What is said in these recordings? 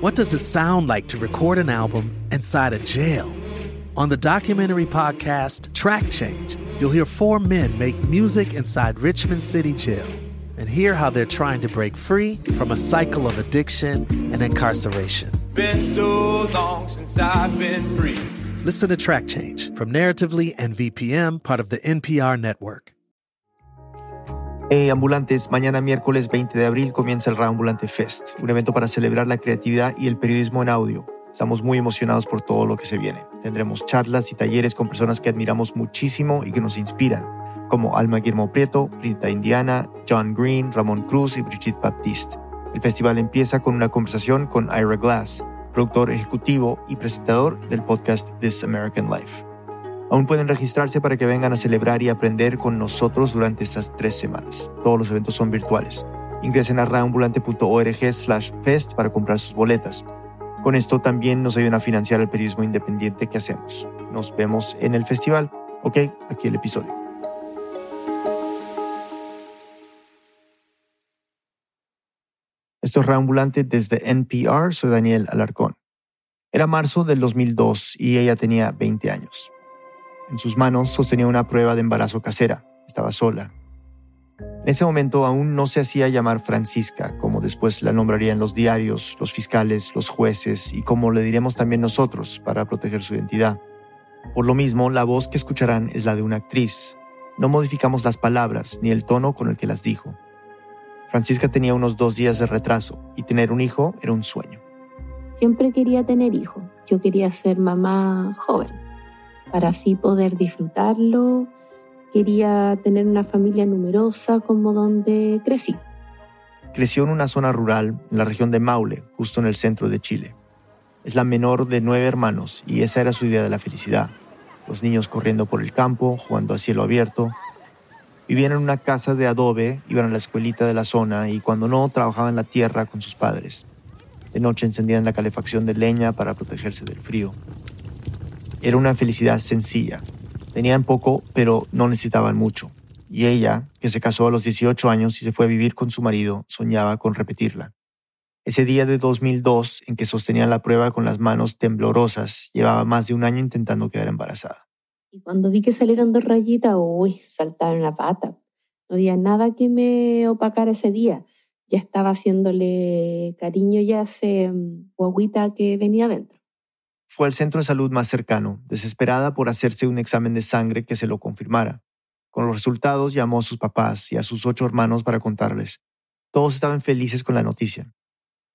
What does it sound like to record an album inside a jail? On the documentary podcast Track Change, you'll hear four men make music inside Richmond City Jail and hear how they're trying to break free from a cycle of addiction and incarceration. Been so long since I've been free. Listen to Track Change from Narratively and VPM, part of the NPR network. Hey ambulantes, mañana miércoles 20 de abril comienza el Reambulante Fest, un evento para celebrar la creatividad y el periodismo en audio. Estamos muy emocionados por todo lo que se viene. Tendremos charlas y talleres con personas que admiramos muchísimo y que nos inspiran, como Alma Guillermo Prieto, Rita Indiana, John Green, Ramón Cruz y Brigitte Baptiste. El festival empieza con una conversación con Ira Glass, productor ejecutivo y presentador del podcast This American Life. Aún pueden registrarse para que vengan a celebrar y aprender con nosotros durante estas tres semanas. Todos los eventos son virtuales. Ingresen a raambulante.org slash fest para comprar sus boletas. Con esto también nos ayudan a financiar el periodismo independiente que hacemos. Nos vemos en el festival. Ok, aquí el episodio. Esto es Reambulante desde NPR. Soy Daniel Alarcón. Era marzo del 2002 y ella tenía 20 años. En sus manos sostenía una prueba de embarazo casera. Estaba sola. En ese momento aún no se hacía llamar Francisca, como después la nombrarían los diarios, los fiscales, los jueces y como le diremos también nosotros para proteger su identidad. Por lo mismo, la voz que escucharán es la de una actriz. No modificamos las palabras ni el tono con el que las dijo. Francisca tenía unos dos días de retraso y tener un hijo era un sueño. Siempre quería tener hijo. Yo quería ser mamá joven para así poder disfrutarlo. Quería tener una familia numerosa como donde crecí. Creció en una zona rural en la región de Maule, justo en el centro de Chile. Es la menor de nueve hermanos y esa era su idea de la felicidad. Los niños corriendo por el campo, jugando a cielo abierto. Vivían en una casa de adobe, iban a la escuelita de la zona y cuando no, trabajaban la tierra con sus padres. De noche encendían la calefacción de leña para protegerse del frío. Era una felicidad sencilla. Tenían poco, pero no necesitaban mucho. Y ella, que se casó a los 18 años y se fue a vivir con su marido, soñaba con repetirla. Ese día de 2002, en que sostenían la prueba con las manos temblorosas, llevaba más de un año intentando quedar embarazada. Y cuando vi que salieron dos rayitas, uy, saltaron la pata. No había nada que me opacara ese día. Ya estaba haciéndole cariño ya a ese mm, guaguita que venía dentro. Fue al centro de salud más cercano, desesperada por hacerse un examen de sangre que se lo confirmara. Con los resultados llamó a sus papás y a sus ocho hermanos para contarles. Todos estaban felices con la noticia.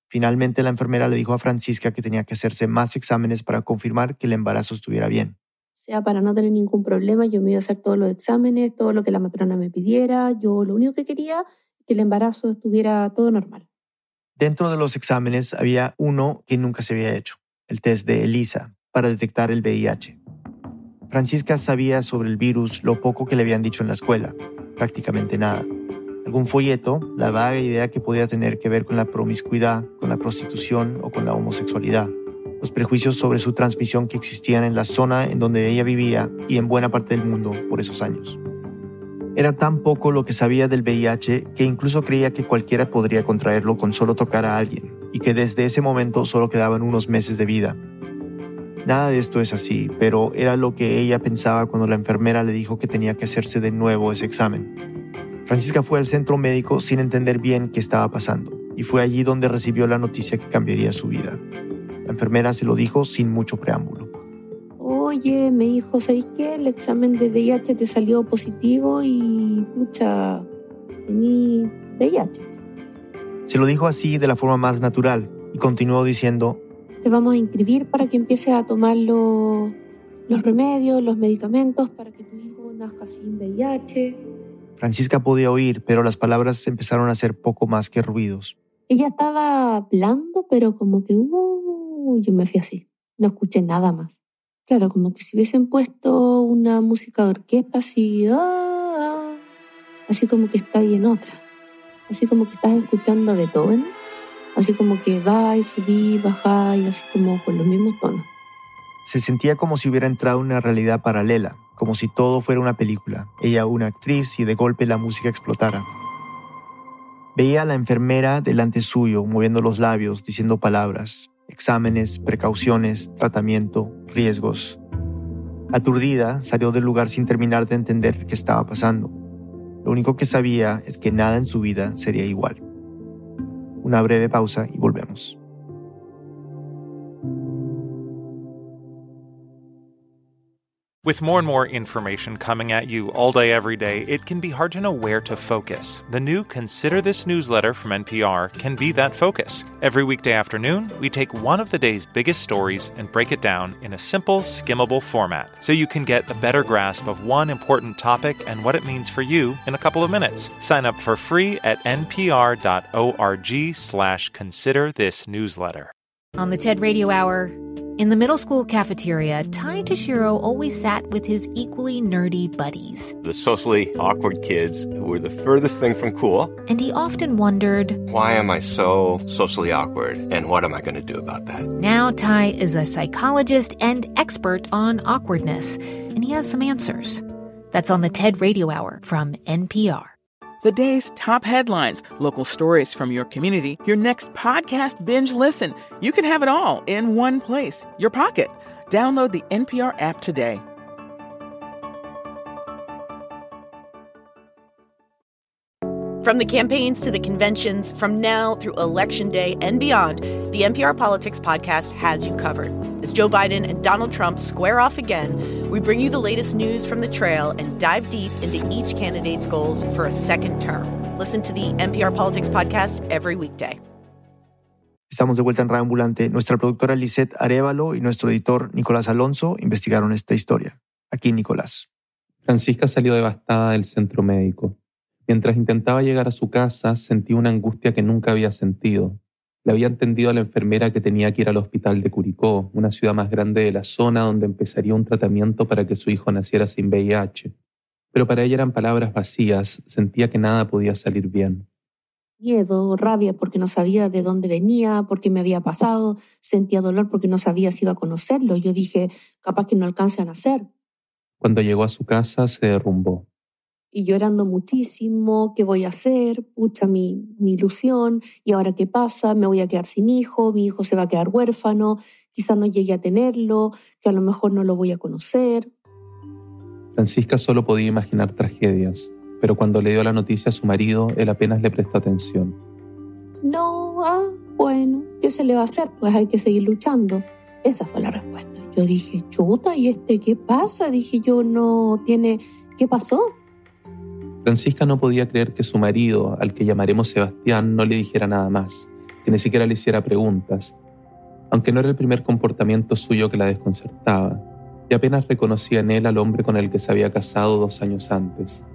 Finalmente la enfermera le dijo a Francisca que tenía que hacerse más exámenes para confirmar que el embarazo estuviera bien. O sea, para no tener ningún problema, yo me iba a hacer todos los exámenes, todo lo que la matrona me pidiera. Yo lo único que quería es que el embarazo estuviera todo normal. Dentro de los exámenes había uno que nunca se había hecho el test de ELISA para detectar el VIH. Francisca sabía sobre el virus lo poco que le habían dicho en la escuela, prácticamente nada. Algún folleto, la vaga idea que podía tener que ver con la promiscuidad, con la prostitución o con la homosexualidad, los prejuicios sobre su transmisión que existían en la zona en donde ella vivía y en buena parte del mundo por esos años. Era tan poco lo que sabía del VIH que incluso creía que cualquiera podría contraerlo con solo tocar a alguien, y que desde ese momento solo quedaban unos meses de vida. Nada de esto es así, pero era lo que ella pensaba cuando la enfermera le dijo que tenía que hacerse de nuevo ese examen. Francisca fue al centro médico sin entender bien qué estaba pasando, y fue allí donde recibió la noticia que cambiaría su vida. La enfermera se lo dijo sin mucho preámbulo. Oye, me dijo, ¿sabes qué? El examen de VIH te salió positivo y, pucha, tení VIH. Se lo dijo así de la forma más natural y continuó diciendo, Te vamos a inscribir para que empieces a tomar los, los remedios, los medicamentos para que tu hijo nazca sin VIH. Francisca podía oír, pero las palabras empezaron a ser poco más que ruidos. Ella estaba hablando, pero como que, uh, yo me fui así. No escuché nada más. Claro, como que si hubiesen puesto una música de orquesta así, ah, así como que está ahí en otra así como que estás escuchando a Beethoven, así como que va y subí, baja y así como con los mismos tonos. Se sentía como si hubiera entrado en una realidad paralela, como si todo fuera una película, ella una actriz y de golpe la música explotara. Veía a la enfermera delante suyo, moviendo los labios, diciendo palabras, exámenes, precauciones, tratamiento, riesgos. Aturdida, salió del lugar sin terminar de entender qué estaba pasando. Lo único que sabía es que nada en su vida sería igual. Una breve pausa y volvemos. With more and more information coming at you all day, every day, it can be hard to know where to focus. The new Consider This newsletter from NPR can be that focus. Every weekday afternoon, we take one of the day's biggest stories and break it down in a simple, skimmable format so you can get a better grasp of one important topic and what it means for you in a couple of minutes. Sign up for free at npr.org slash consider this newsletter. On the TED Radio Hour, in the middle school cafeteria, Tai Tashiro always sat with his equally nerdy buddies. The socially awkward kids who were the furthest thing from cool. And he often wondered, Why am I so socially awkward? And what am I going to do about that? Now, Tai is a psychologist and expert on awkwardness, and he has some answers. That's on the TED Radio Hour from NPR. The day's top headlines, local stories from your community, your next podcast binge listen. You can have it all in one place, your pocket. Download the NPR app today. From the campaigns to the conventions, from now through Election Day and beyond, the NPR Politics Podcast has you covered. As Joe Biden and Donald Trump square off again, we bring you the latest news from the trail and dive deep into each candidate's goals for a second term. Listen to the NPR Politics Podcast every weekday. Estamos de vuelta en Radio Ambulante. Nuestra productora Lisette Arevalo y nuestro editor Nicolás Alonso investigaron esta historia. Aquí Nicolás. Francisca salió devastada del centro médico. Mientras intentaba llegar a su casa, sentí una angustia que nunca había sentido. Le había entendido a la enfermera que tenía que ir al hospital de Curicó, una ciudad más grande de la zona donde empezaría un tratamiento para que su hijo naciera sin VIH. Pero para ella eran palabras vacías, sentía que nada podía salir bien. Miedo, rabia porque no sabía de dónde venía, porque me había pasado, sentía dolor porque no sabía si iba a conocerlo. Yo dije, capaz que no alcance a nacer. Cuando llegó a su casa se derrumbó y llorando muchísimo, ¿qué voy a hacer? Pucha, mi, mi ilusión, ¿y ahora qué pasa? Me voy a quedar sin hijo, mi hijo se va a quedar huérfano, quizás no llegue a tenerlo, que a lo mejor no lo voy a conocer. Francisca solo podía imaginar tragedias, pero cuando le dio la noticia a su marido, él apenas le prestó atención. No, ah, bueno, ¿qué se le va a hacer? Pues hay que seguir luchando. Esa fue la respuesta. Yo dije, chuta, ¿y este qué pasa? Dije yo, no tiene, ¿qué pasó? Francisca no podía creer que su marido, al que llamaremos Sebastián, no le dijera nada más, que ni siquiera le hiciera preguntas, aunque no era el primer comportamiento suyo que la desconcertaba, y apenas reconocía en él al hombre con el que se había casado dos años antes.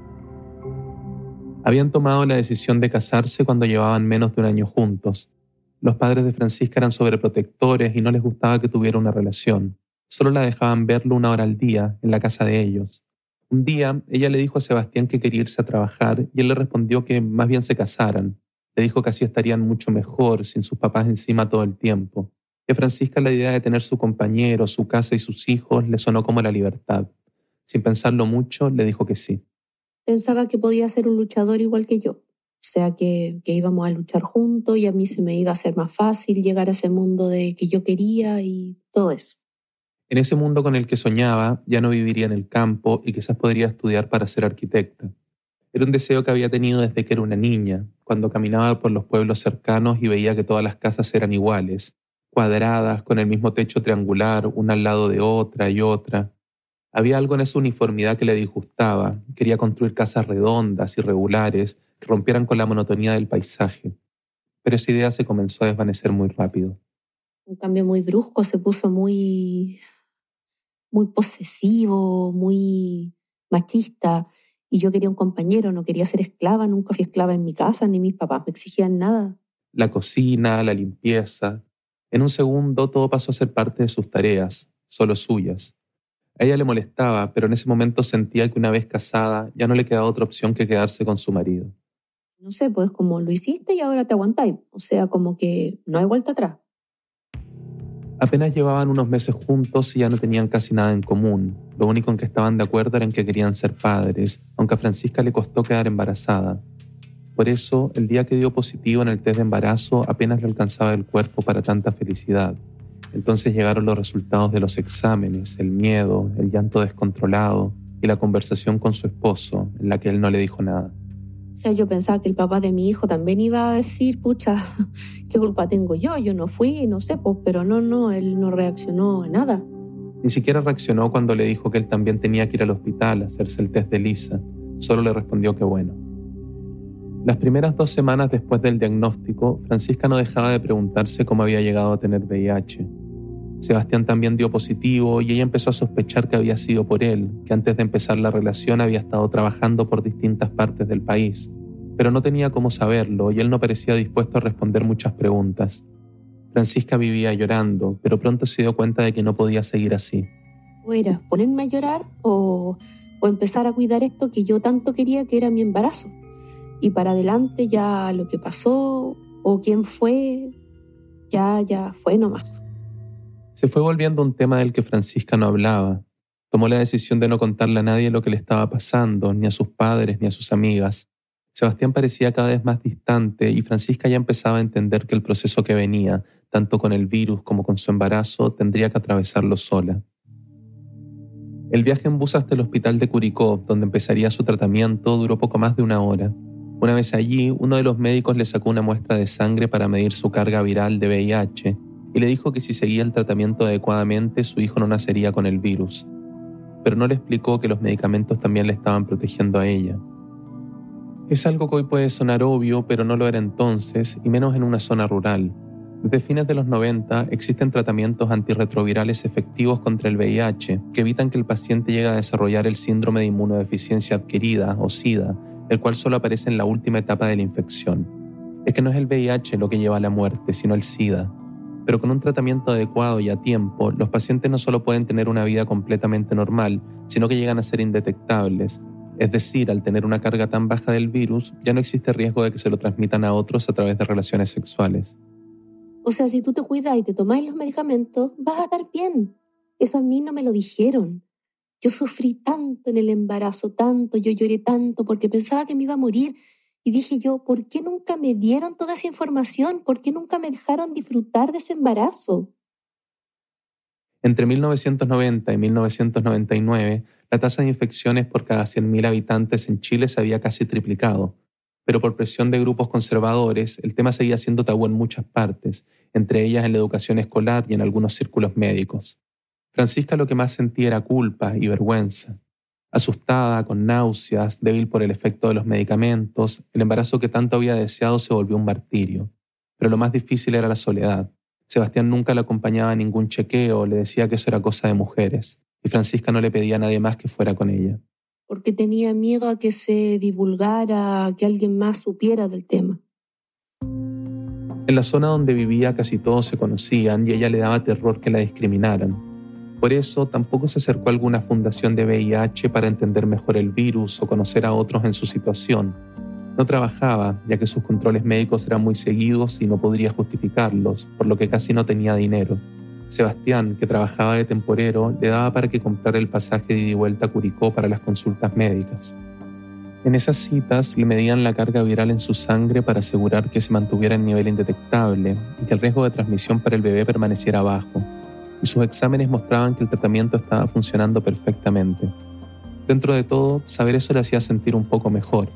Habían tomado la decisión de casarse cuando llevaban menos de un año juntos. Los padres de Francisca eran sobreprotectores y no les gustaba que tuviera una relación. Solo la dejaban verlo una hora al día en la casa de ellos. Un día ella le dijo a Sebastián que quería irse a trabajar y él le respondió que más bien se casaran. Le dijo que así estarían mucho mejor, sin sus papás encima todo el tiempo. Que Francisca la idea de tener su compañero, su casa y sus hijos le sonó como la libertad. Sin pensarlo mucho, le dijo que sí. Pensaba que podía ser un luchador igual que yo. O sea, que, que íbamos a luchar juntos y a mí se me iba a hacer más fácil llegar a ese mundo de que yo quería y todo eso. En ese mundo con el que soñaba, ya no viviría en el campo y quizás podría estudiar para ser arquitecta. Era un deseo que había tenido desde que era una niña, cuando caminaba por los pueblos cercanos y veía que todas las casas eran iguales, cuadradas, con el mismo techo triangular, una al lado de otra y otra. Había algo en esa uniformidad que le disgustaba. Quería construir casas redondas, irregulares, que rompieran con la monotonía del paisaje. Pero esa idea se comenzó a desvanecer muy rápido. Un cambio muy brusco, se puso muy muy posesivo, muy machista. Y yo quería un compañero, no quería ser esclava, nunca fui esclava en mi casa, ni mis papás me exigían nada. La cocina, la limpieza. En un segundo todo pasó a ser parte de sus tareas, solo suyas. A ella le molestaba, pero en ese momento sentía que una vez casada ya no le quedaba otra opción que quedarse con su marido. No sé, pues como lo hiciste y ahora te aguantáis. O sea, como que no hay vuelta atrás. Apenas llevaban unos meses juntos y ya no tenían casi nada en común. Lo único en que estaban de acuerdo era en que querían ser padres, aunque a Francisca le costó quedar embarazada. Por eso, el día que dio positivo en el test de embarazo apenas le alcanzaba el cuerpo para tanta felicidad. Entonces llegaron los resultados de los exámenes, el miedo, el llanto descontrolado y la conversación con su esposo, en la que él no le dijo nada. O sea, yo pensaba que el papá de mi hijo también iba a decir, pucha, ¿qué culpa tengo yo? Yo no fui, no sé, pues, pero no, no, él no reaccionó a nada. Ni siquiera reaccionó cuando le dijo que él también tenía que ir al hospital a hacerse el test de Lisa. Solo le respondió que bueno. Las primeras dos semanas después del diagnóstico, Francisca no dejaba de preguntarse cómo había llegado a tener VIH. Sebastián también dio positivo y ella empezó a sospechar que había sido por él, que antes de empezar la relación había estado trabajando por distintas partes del país, pero no tenía cómo saberlo y él no parecía dispuesto a responder muchas preguntas. Francisca vivía llorando, pero pronto se dio cuenta de que no podía seguir así. O era ponerme a llorar o, o empezar a cuidar esto que yo tanto quería que era mi embarazo. Y para adelante ya lo que pasó o quién fue, ya, ya fue nomás se fue volviendo un tema del que Francisca no hablaba. Tomó la decisión de no contarle a nadie lo que le estaba pasando, ni a sus padres, ni a sus amigas. Sebastián parecía cada vez más distante y Francisca ya empezaba a entender que el proceso que venía, tanto con el virus como con su embarazo, tendría que atravesarlo sola. El viaje en bus hasta el hospital de Curicó, donde empezaría su tratamiento, duró poco más de una hora. Una vez allí, uno de los médicos le sacó una muestra de sangre para medir su carga viral de VIH y le dijo que si seguía el tratamiento adecuadamente su hijo no nacería con el virus, pero no le explicó que los medicamentos también le estaban protegiendo a ella. Es algo que hoy puede sonar obvio, pero no lo era entonces, y menos en una zona rural. Desde fines de los 90 existen tratamientos antirretrovirales efectivos contra el VIH que evitan que el paciente llegue a desarrollar el síndrome de inmunodeficiencia adquirida o SIDA, el cual solo aparece en la última etapa de la infección. Es que no es el VIH lo que lleva a la muerte, sino el SIDA, pero con un tratamiento adecuado y a tiempo, los pacientes no solo pueden tener una vida completamente normal, sino que llegan a ser indetectables. Es decir, al tener una carga tan baja del virus, ya no existe riesgo de que se lo transmitan a otros a través de relaciones sexuales. O sea, si tú te cuidas y te tomas los medicamentos, vas a estar bien. Eso a mí no me lo dijeron. Yo sufrí tanto en el embarazo, tanto, yo lloré tanto porque pensaba que me iba a morir y dije yo, ¿por qué nunca me dieron toda esa información? ¿Por qué nunca me dejaron disfrutar de ese embarazo? Entre 1990 y 1999, la tasa de infecciones por cada 100.000 habitantes en Chile se había casi triplicado, pero por presión de grupos conservadores, el tema seguía siendo tabú en muchas partes, entre ellas en la educación escolar y en algunos círculos médicos. Francisca lo que más sentía era culpa y vergüenza. Asustada, con náuseas, débil por el efecto de los medicamentos, el embarazo que tanto había deseado se volvió un martirio. Pero lo más difícil era la soledad. Sebastián nunca la acompañaba a ningún chequeo, le decía que eso era cosa de mujeres, y Francisca no le pedía a nadie más que fuera con ella. Porque tenía miedo a que se divulgara, a que alguien más supiera del tema. En la zona donde vivía casi todos se conocían y ella le daba terror que la discriminaran. Por eso tampoco se acercó a alguna fundación de VIH para entender mejor el virus o conocer a otros en su situación. No trabajaba, ya que sus controles médicos eran muy seguidos y no podría justificarlos, por lo que casi no tenía dinero. Sebastián, que trabajaba de temporero, le daba para que comprara el pasaje de ida y vuelta a Curicó para las consultas médicas. En esas citas le medían la carga viral en su sangre para asegurar que se mantuviera en nivel indetectable y que el riesgo de transmisión para el bebé permaneciera bajo y sus exámenes mostraban que el tratamiento estaba funcionando perfectamente. Dentro de todo, saber eso le hacía sentir un poco mejor.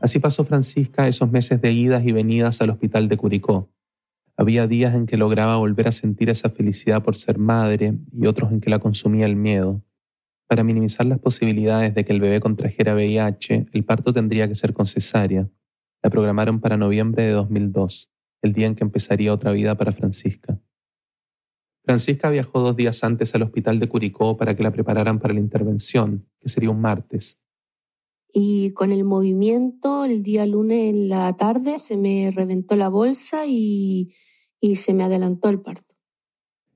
Así pasó Francisca esos meses de idas y venidas al hospital de Curicó. Había días en que lograba volver a sentir esa felicidad por ser madre y otros en que la consumía el miedo. Para minimizar las posibilidades de que el bebé contrajera VIH, el parto tendría que ser con cesárea. La programaron para noviembre de 2002, el día en que empezaría otra vida para Francisca. Francisca viajó dos días antes al hospital de Curicó para que la prepararan para la intervención, que sería un martes. Y con el movimiento, el día lunes en la tarde se me reventó la bolsa y, y se me adelantó el parto.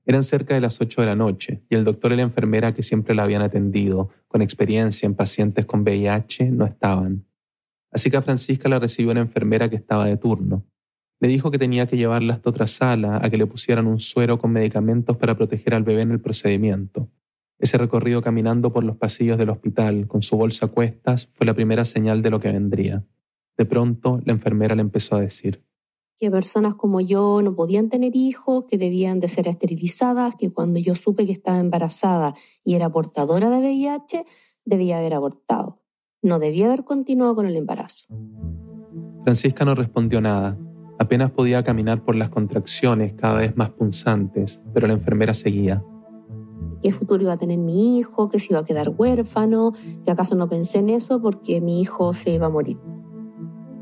Eran cerca de las 8 de la noche y el doctor y la enfermera que siempre la habían atendido, con experiencia en pacientes con VIH, no estaban. Así que a Francisca la recibió una enfermera que estaba de turno. Le dijo que tenía que llevarla hasta otra sala a que le pusieran un suero con medicamentos para proteger al bebé en el procedimiento. Ese recorrido caminando por los pasillos del hospital con su bolsa a cuestas fue la primera señal de lo que vendría. De pronto, la enfermera le empezó a decir, que personas como yo no podían tener hijos, que debían de ser esterilizadas, que cuando yo supe que estaba embarazada y era portadora de VIH, debía haber abortado. No debía haber continuado con el embarazo. Francisca no respondió nada. Apenas podía caminar por las contracciones cada vez más punzantes, pero la enfermera seguía. ¿Qué futuro iba a tener mi hijo? ¿Que se iba a quedar huérfano? ¿Que acaso no pensé en eso porque mi hijo se iba a morir?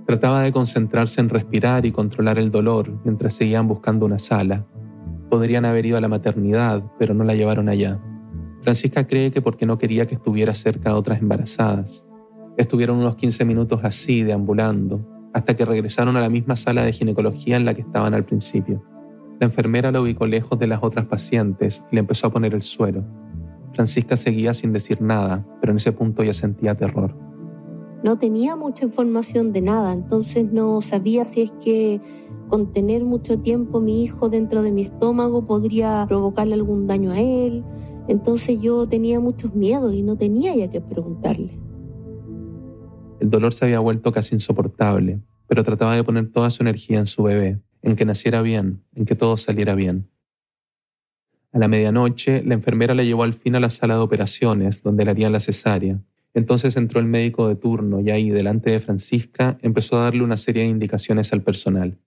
Trataba de concentrarse en respirar y controlar el dolor mientras seguían buscando una sala. Podrían haber ido a la maternidad, pero no la llevaron allá. Francisca cree que porque no quería que estuviera cerca de otras embarazadas. Estuvieron unos 15 minutos así, deambulando, hasta que regresaron a la misma sala de ginecología en la que estaban al principio. La enfermera la ubicó lejos de las otras pacientes y le empezó a poner el suero. Francisca seguía sin decir nada, pero en ese punto ya sentía terror no tenía mucha información de nada, entonces no sabía si es que contener mucho tiempo mi hijo dentro de mi estómago podría provocarle algún daño a él. Entonces yo tenía muchos miedos y no tenía ya que preguntarle. El dolor se había vuelto casi insoportable, pero trataba de poner toda su energía en su bebé, en que naciera bien, en que todo saliera bien. A la medianoche, la enfermera le llevó al fin a la sala de operaciones, donde le harían la cesárea, entonces entró el médico de turno y ahí, delante de Francisca, empezó a darle una serie de indicaciones al personal.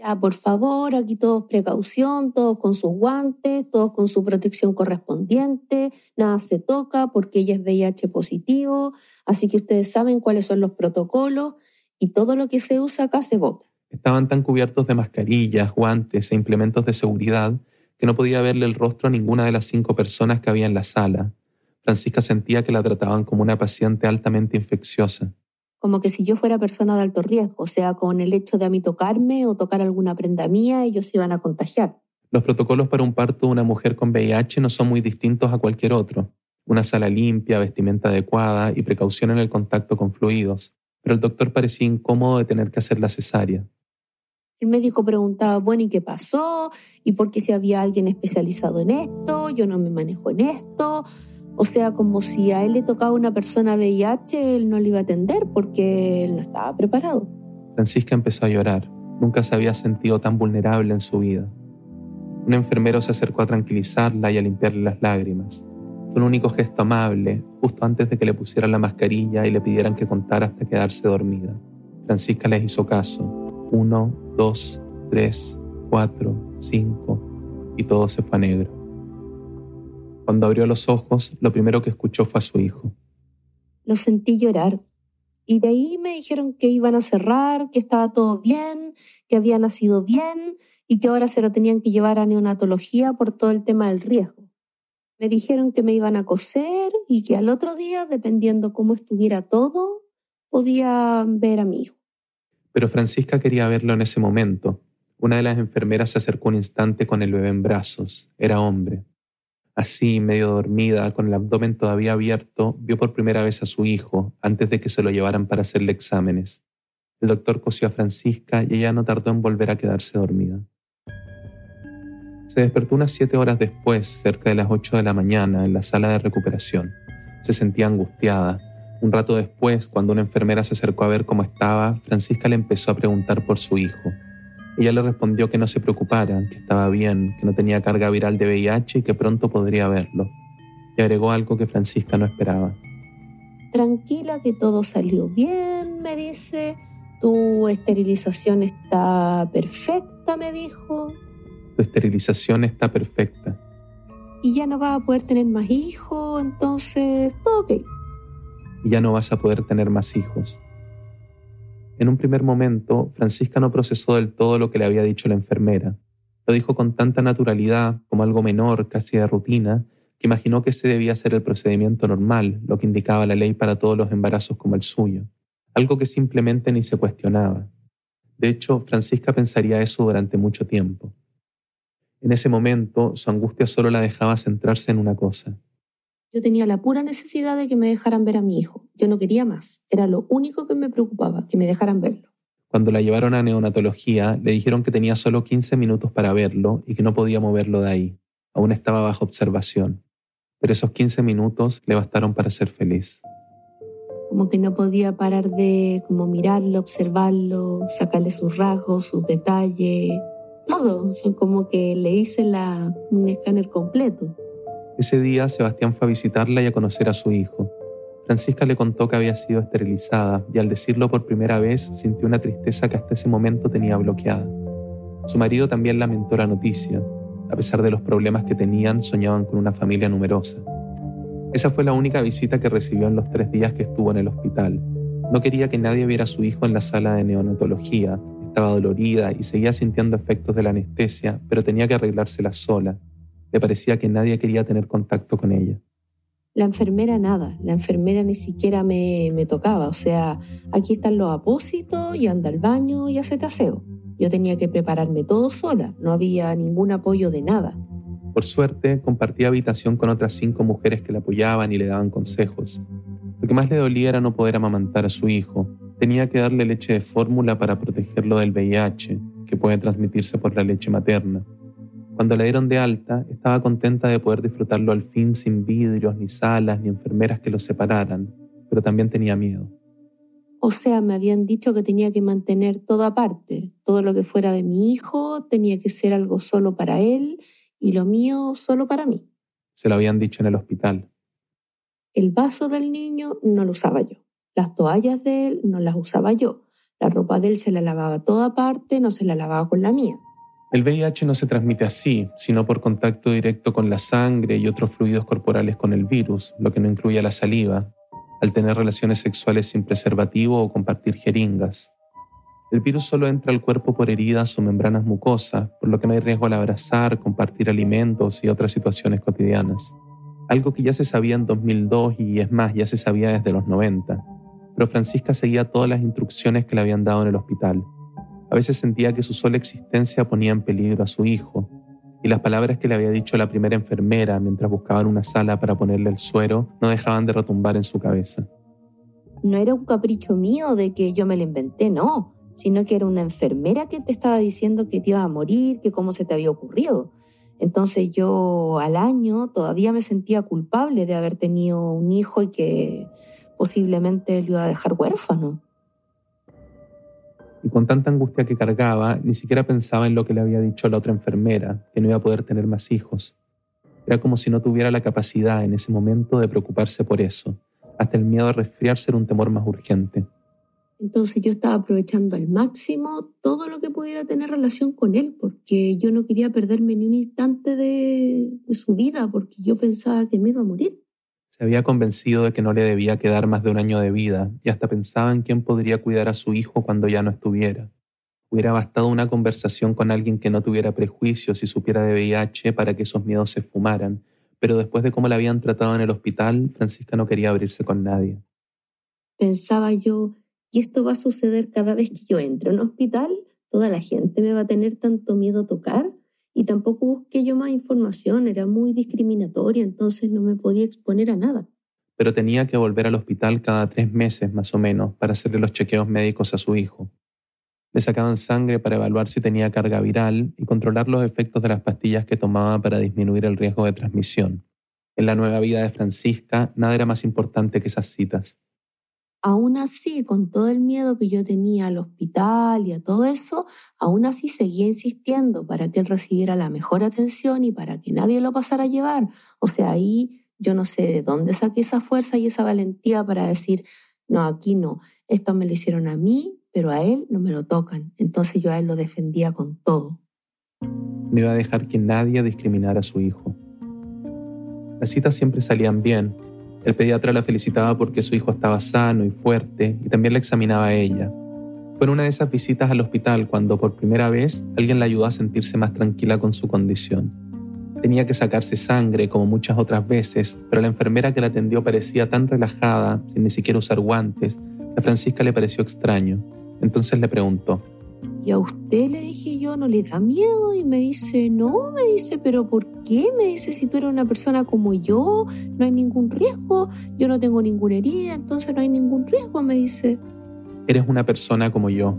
Ya, por favor, aquí todos precaución, todos con sus guantes, todos con su protección correspondiente, nada se toca porque ella es VIH positivo, así que ustedes saben cuáles son los protocolos y todo lo que se usa acá se vota. Estaban tan cubiertos de mascarillas, guantes e implementos de seguridad que no podía verle el rostro a ninguna de las cinco personas que había en la sala, Francisca sentía que la trataban como una paciente altamente infecciosa. Como que si yo fuera persona de alto riesgo, o sea, con el hecho de a mí tocarme o tocar alguna prenda mía, ellos se iban a contagiar. Los protocolos para un parto de una mujer con VIH no son muy distintos a cualquier otro. Una sala limpia, vestimenta adecuada y precaución en el contacto con fluidos. Pero el doctor parecía incómodo de tener que hacer la cesárea. El médico preguntaba, bueno, ¿y qué pasó? ¿Y por qué si había alguien especializado en esto? Yo no me manejo en esto. O sea, como si a él le tocaba una persona VIH, él no le iba a atender porque él no estaba preparado. Francisca empezó a llorar. Nunca se había sentido tan vulnerable en su vida. Un enfermero se acercó a tranquilizarla y a limpiarle las lágrimas. Fue un único gesto amable, justo antes de que le pusieran la mascarilla y le pidieran que contara hasta quedarse dormida. Francisca les hizo caso. Uno, dos, tres, cuatro, cinco, y todo se fue a negro. Cuando abrió los ojos, lo primero que escuchó fue a su hijo. Lo sentí llorar. Y de ahí me dijeron que iban a cerrar, que estaba todo bien, que había nacido bien y que ahora se lo tenían que llevar a neonatología por todo el tema del riesgo. Me dijeron que me iban a coser y que al otro día, dependiendo cómo estuviera todo, podía ver a mi hijo. Pero Francisca quería verlo en ese momento. Una de las enfermeras se acercó un instante con el bebé en brazos. Era hombre. Así, medio dormida, con el abdomen todavía abierto, vio por primera vez a su hijo antes de que se lo llevaran para hacerle exámenes. El doctor cosió a Francisca y ella no tardó en volver a quedarse dormida. Se despertó unas siete horas después, cerca de las ocho de la mañana, en la sala de recuperación. Se sentía angustiada. Un rato después, cuando una enfermera se acercó a ver cómo estaba, Francisca le empezó a preguntar por su hijo. Ella le respondió que no se preocupara, que estaba bien, que no tenía carga viral de VIH y que pronto podría verlo. Y agregó algo que Francisca no esperaba. Tranquila que todo salió bien, me dice. Tu esterilización está perfecta, me dijo. Tu esterilización está perfecta. Y ya no vas a poder tener más hijos, entonces, ok. Y ya no vas a poder tener más hijos. En un primer momento, Francisca no procesó del todo lo que le había dicho la enfermera. Lo dijo con tanta naturalidad, como algo menor, casi de rutina, que imaginó que ese debía ser el procedimiento normal, lo que indicaba la ley para todos los embarazos como el suyo, algo que simplemente ni se cuestionaba. De hecho, Francisca pensaría eso durante mucho tiempo. En ese momento, su angustia solo la dejaba centrarse en una cosa, yo tenía la pura necesidad de que me dejaran ver a mi hijo. Yo no quería más. Era lo único que me preocupaba, que me dejaran verlo. Cuando la llevaron a neonatología, le dijeron que tenía solo 15 minutos para verlo y que no podía moverlo de ahí. Aún estaba bajo observación. Pero esos 15 minutos le bastaron para ser feliz. Como que no podía parar de como mirarlo, observarlo, sacarle sus rasgos, sus detalles, todo. Son como que le hice la, un escáner completo. Ese día Sebastián fue a visitarla y a conocer a su hijo. Francisca le contó que había sido esterilizada y al decirlo por primera vez sintió una tristeza que hasta ese momento tenía bloqueada. Su marido también lamentó la noticia. A pesar de los problemas que tenían, soñaban con una familia numerosa. Esa fue la única visita que recibió en los tres días que estuvo en el hospital. No quería que nadie viera a su hijo en la sala de neonatología. Estaba dolorida y seguía sintiendo efectos de la anestesia, pero tenía que arreglársela sola. Le parecía que nadie quería tener contacto con ella. La enfermera nada, la enfermera ni siquiera me, me tocaba. O sea, aquí están los apósitos y anda al baño y hace aseo. Yo tenía que prepararme todo sola, no había ningún apoyo de nada. Por suerte, compartía habitación con otras cinco mujeres que le apoyaban y le daban consejos. Lo que más le dolía era no poder amamantar a su hijo. Tenía que darle leche de fórmula para protegerlo del VIH, que puede transmitirse por la leche materna. Cuando la dieron de alta, estaba contenta de poder disfrutarlo al fin sin vidrios, ni salas, ni enfermeras que lo separaran, pero también tenía miedo. O sea, me habían dicho que tenía que mantener todo aparte. Todo lo que fuera de mi hijo tenía que ser algo solo para él y lo mío solo para mí. Se lo habían dicho en el hospital. El vaso del niño no lo usaba yo. Las toallas de él no las usaba yo. La ropa de él se la lavaba toda aparte, no se la lavaba con la mía. El VIH no se transmite así, sino por contacto directo con la sangre y otros fluidos corporales con el virus, lo que no incluye la saliva, al tener relaciones sexuales sin preservativo o compartir jeringas. El virus solo entra al cuerpo por heridas o membranas mucosas, por lo que no hay riesgo al abrazar, compartir alimentos y otras situaciones cotidianas. Algo que ya se sabía en 2002 y es más, ya se sabía desde los 90. Pero Francisca seguía todas las instrucciones que le habían dado en el hospital. A veces sentía que su sola existencia ponía en peligro a su hijo, y las palabras que le había dicho la primera enfermera mientras buscaban una sala para ponerle el suero no dejaban de retumbar en su cabeza. No era un capricho mío de que yo me lo inventé, no sino que era una enfermera que te estaba diciendo que te iba a morir, que cómo se te había ocurrido. Entonces yo al año todavía me sentía culpable de haber tenido un hijo y que posiblemente lo iba a dejar huérfano. Y con tanta angustia que cargaba, ni siquiera pensaba en lo que le había dicho la otra enfermera, que no iba a poder tener más hijos. Era como si no tuviera la capacidad en ese momento de preocuparse por eso. Hasta el miedo a resfriarse era un temor más urgente. Entonces yo estaba aprovechando al máximo todo lo que pudiera tener relación con él, porque yo no quería perderme ni un instante de, su vida, porque yo pensaba que me iba a morir. Se había convencido de que no le debía quedar más de un año de vida y hasta pensaba en quién podría cuidar a su hijo cuando ya no estuviera. Hubiera bastado una conversación con alguien que no tuviera prejuicios y supiera de VIH para que esos miedos se fumaran, pero después de cómo la habían tratado en el hospital, Francisca no quería abrirse con nadie. Pensaba yo, y esto va a suceder cada vez que yo entre a un hospital, toda la gente me va a tener tanto miedo a tocar y tampoco busqué yo más información, era muy discriminatoria, entonces no me podía exponer a nada. Pero tenía que volver al hospital cada tres meses más o menos para hacerle los chequeos médicos a su hijo. Le sacaban sangre para evaluar si tenía carga viral y controlar los efectos de las pastillas que tomaba para disminuir el riesgo de transmisión. En la nueva vida de Francisca, nada era más importante que esas citas. Aún así, con todo el miedo que yo tenía al hospital y a todo eso, aún así seguía insistiendo para que él recibiera la mejor atención y para que nadie lo pasara a llevar. O sea, ahí yo no sé de dónde saqué esa fuerza y esa valentía para decir, no, aquí no, esto me lo hicieron a mí, pero a él no me lo tocan. Entonces yo a él lo defendía con todo. No iba a dejar que nadie discriminara a su hijo. Las citas siempre salían bien, el pediatra la felicitaba porque su hijo estaba sano y fuerte y también la examinaba a ella. Fue una de esas visitas al hospital cuando por primera vez alguien la ayudó a sentirse más tranquila con su condición. Tenía que sacarse sangre como muchas otras veces, pero la enfermera que la atendió parecía tan relajada, sin ni siquiera usar guantes, que a Francisca le pareció extraño. Entonces le preguntó, ¿Y a usted le dije yo, no le da miedo? Y me dice, no, me dice, pero ¿por qué? Me dice, si tú eres una persona como yo, no hay ningún riesgo, yo no tengo ninguna herida, entonces no hay ningún riesgo, me dice. Eres una persona como yo.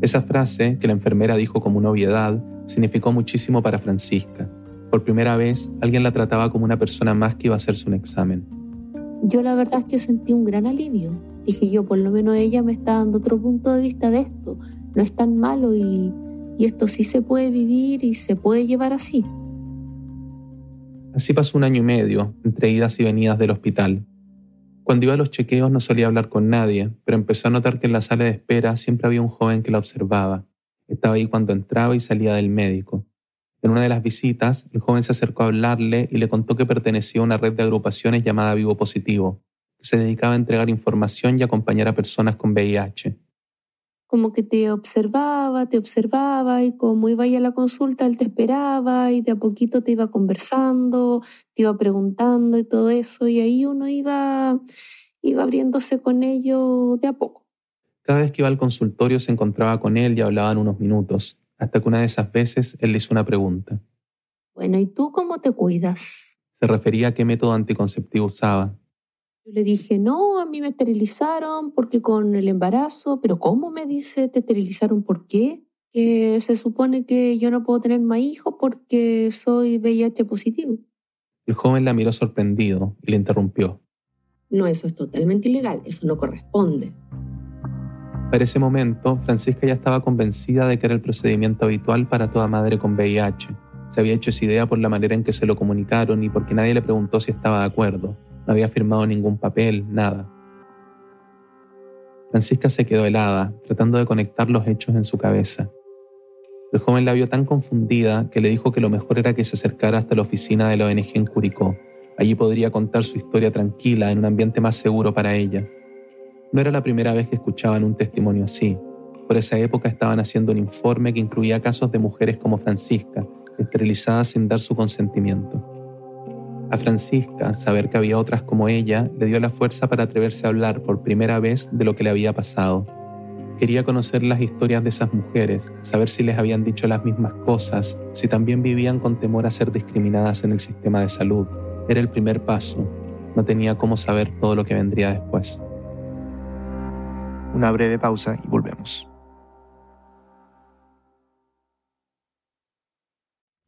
Esa frase, que la enfermera dijo como una obviedad, significó muchísimo para Francisca. Por primera vez, alguien la trataba como una persona más que iba a hacerse un examen. Yo la verdad es que sentí un gran alivio. Dije yo, por lo menos ella me está dando otro punto de vista de esto. No es tan malo y, esto sí se puede vivir y se puede llevar así. Así pasó un año y medio, entre idas y venidas del hospital. Cuando iba a los chequeos no solía hablar con nadie, pero empezó a notar que en la sala de espera siempre había un joven que la observaba. Estaba ahí cuando entraba y salía del médico. En una de las visitas, el joven se acercó a hablarle y le contó que pertenecía a una red de agrupaciones llamada Vivo Positivo, que se dedicaba a entregar información y acompañar a personas con VIH. Como que te observaba, te observaba y como iba a la consulta, él te esperaba y de a poquito te iba conversando, te iba preguntando y todo eso y ahí uno iba, iba abriéndose con ello de a poco. Cada vez que iba al consultorio se encontraba con él y hablaban unos minutos hasta que una de esas veces él le hizo una pregunta. Bueno, ¿y tú cómo te cuidas? Se refería a qué método anticonceptivo usaba. Yo le dije, no, a mí me esterilizaron porque con el embarazo, pero ¿cómo me dice te esterilizaron? ¿Por qué? Que se supone que yo no puedo tener más hijos porque soy VIH positivo. El joven la miró sorprendido y le interrumpió. No, eso es totalmente ilegal, eso no corresponde. Para ese momento, Francisca ya estaba convencida de que era el procedimiento habitual para toda madre con VIH. Se había hecho esa idea por la manera en que se lo comunicaron y porque nadie le preguntó si estaba de acuerdo. No había firmado ningún papel, nada. Francisca se quedó helada, tratando de conectar los hechos en su cabeza. El joven la vio tan confundida que le dijo que lo mejor era que se acercara hasta la oficina de la ONG en Curicó. Allí podría contar su historia tranquila, en un ambiente más seguro para ella. No era la primera vez que escuchaban un testimonio así. Por esa época estaban haciendo un informe que incluía casos de mujeres como Francisca, esterilizadas sin dar su consentimiento. A Francisca, saber que había otras como ella, le dio la fuerza para atreverse a hablar por primera vez de lo que le había pasado. Quería conocer las historias de esas mujeres, saber si les habían dicho las mismas cosas, si también vivían con temor a ser discriminadas en el sistema de salud. Era el primer paso. No tenía cómo saber todo lo que vendría después. Una breve pausa y volvemos.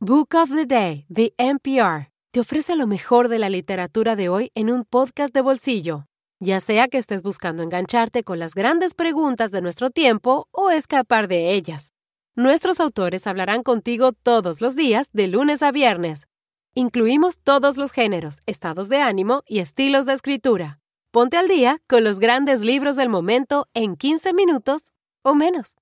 Book of the Day, The NPR, te ofrece lo mejor de la literatura de hoy en un podcast de bolsillo. Ya sea que estés buscando engancharte con las grandes preguntas de nuestro tiempo o escapar de ellas. Nuestros autores hablarán contigo todos los días, de lunes a viernes. Incluimos todos los géneros, estados de ánimo y estilos de escritura. Ponte al día con los grandes libros del momento en 15 minutos o menos.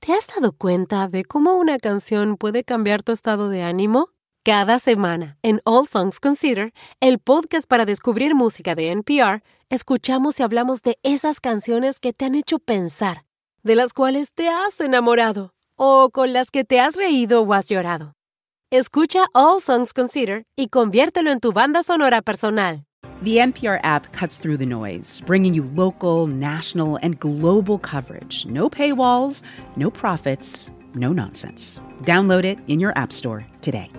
¿Te has dado cuenta de cómo una canción puede cambiar tu estado de ánimo? Cada semana, en All Songs Consider, el podcast para descubrir música de NPR, escuchamos y hablamos de esas canciones que te han hecho pensar, de las cuales te has enamorado o con las que te has reído o has llorado. Escucha All Songs Consider y conviértelo en tu banda sonora personal. The NPR app cuts through the noise, bringing you local, national, and global coverage. No paywalls, no profits, no nonsense. Download it in your App Store today.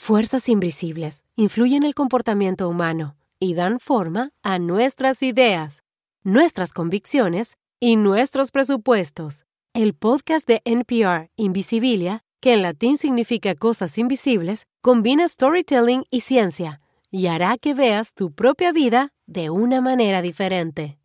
Fuerzas invisibles influyen el comportamiento humano y dan forma a nuestras ideas, nuestras convicciones y nuestros presupuestos. El podcast de NPR Invisibilia que en latín significa cosas invisibles, combina storytelling y ciencia y hará que veas tu propia vida de una manera diferente.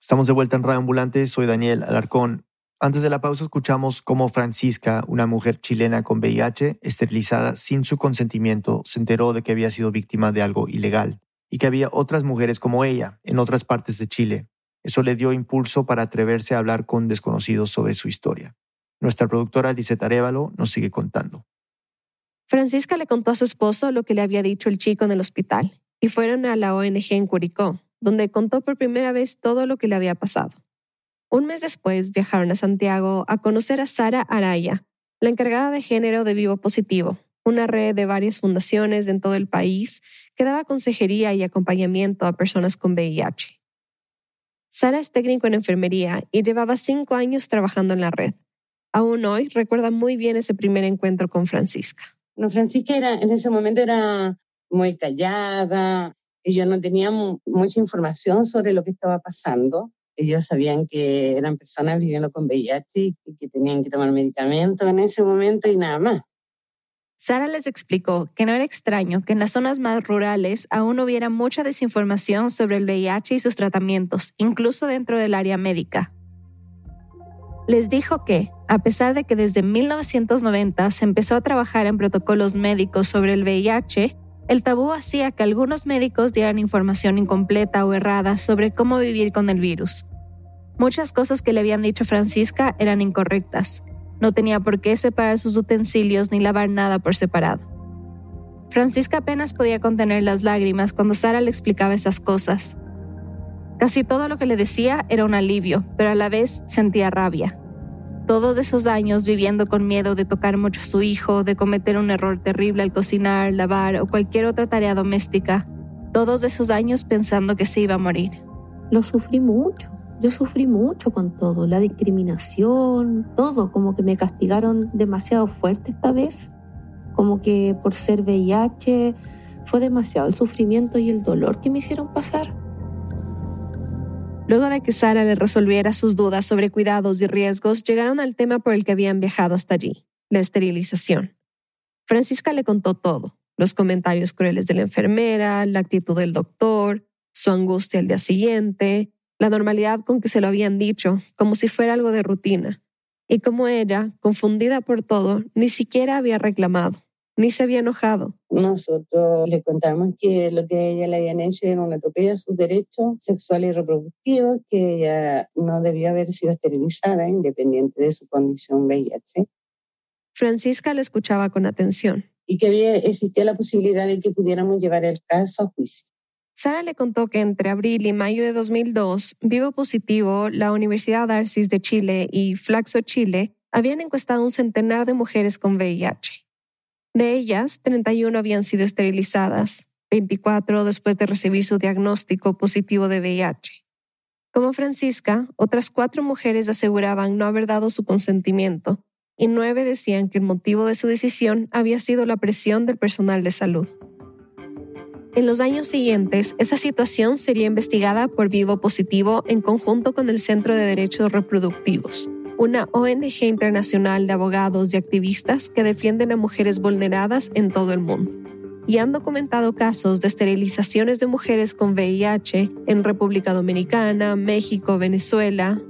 Estamos de vuelta en Radio Ambulante, soy Daniel Alarcón. Antes de la pausa escuchamos cómo Francisca, una mujer chilena con VIH, esterilizada sin su consentimiento, se enteró de que había sido víctima de algo ilegal y que había otras mujeres como ella en otras partes de Chile. Eso le dio impulso para atreverse a hablar con desconocidos sobre su historia. Nuestra productora Liseta Arevalo nos sigue contando. Francisca le contó a su esposo lo que le había dicho el chico en el hospital y fueron a la ONG en Curicó, donde contó por primera vez todo lo que le había pasado. Un mes después viajaron a Santiago a conocer a Sara Araya, la encargada de género de Vivo Positivo, una red de varias fundaciones en todo el país que daba consejería y acompañamiento a personas con VIH. Sara es técnico en enfermería y llevaba cinco años trabajando en la red aún hoy recuerda muy bien ese primer encuentro con Francisca. No, Francisca era, en ese momento era muy callada, ellos no tenían mucha información sobre lo que estaba pasando. Ellos sabían que eran personas viviendo con VIH y que tenían que tomar medicamentos en ese momento y nada más. Sara les explicó que no era extraño que en las zonas más rurales aún hubiera mucha desinformación sobre el VIH y sus tratamientos, incluso dentro del área médica. Les dijo que, a pesar de que desde 1990 se empezó a trabajar en protocolos médicos sobre el VIH, el tabú hacía que algunos médicos dieran información incompleta o errada sobre cómo vivir con el virus. Muchas cosas que le habían dicho Francisca eran incorrectas. No tenía por qué separar sus utensilios ni lavar nada por separado. Francisca apenas podía contener las lágrimas cuando Sara le explicaba esas cosas. Casi todo lo que le decía era un alivio, pero a la vez sentía rabia. Todos esos años viviendo con miedo de tocar mucho a su hijo, de cometer un error terrible al cocinar, lavar o cualquier otra tarea doméstica. Todos esos años pensando que se iba a morir. Lo sufrí mucho. Yo sufrí mucho con todo, la discriminación, todo, como que me castigaron demasiado fuerte esta vez, como que por ser VIH fue demasiado el sufrimiento y el dolor que me hicieron pasar. Luego de que Sara le resolviera sus dudas sobre cuidados y riesgos, llegaron al tema por el que habían viajado hasta allí, la esterilización. Francisca le contó todo, los comentarios crueles de la enfermera, la actitud del doctor, su angustia el día siguiente, la normalidad con que se lo habían dicho, como si fuera algo de rutina, y como ella, confundida por todo, ni siquiera había reclamado ni se había enojado. Nosotros le contamos que lo que ella le habían hecho era un atropello a sus derechos sexuales y reproductivos, que ella no debía haber sido esterilizada independiente de su condición VIH. Francisca le escuchaba con atención. Y que había, existía la posibilidad de que pudiéramos llevar el caso a juicio. Sara le contó que entre abril y mayo de 2002, Vivo Positivo, la Universidad Arcis de Chile y Flaxo Chile habían encuestado un centenar de mujeres con VIH. De ellas, 31 habían sido esterilizadas, 24 después de recibir su diagnóstico positivo de VIH. Como Francisca, otras cuatro mujeres aseguraban no haber dado su consentimiento y nueve decían que el motivo de su decisión había sido la presión del personal de salud. En los años siguientes, esa situación sería investigada por Vivo Positivo en conjunto con el Centro de Derechos Reproductivos, una ONG internacional de abogados y activistas que defienden a mujeres vulneradas en todo el mundo. Y han documentado casos de esterilizaciones de mujeres con VIH en República Dominicana, México, Venezuela.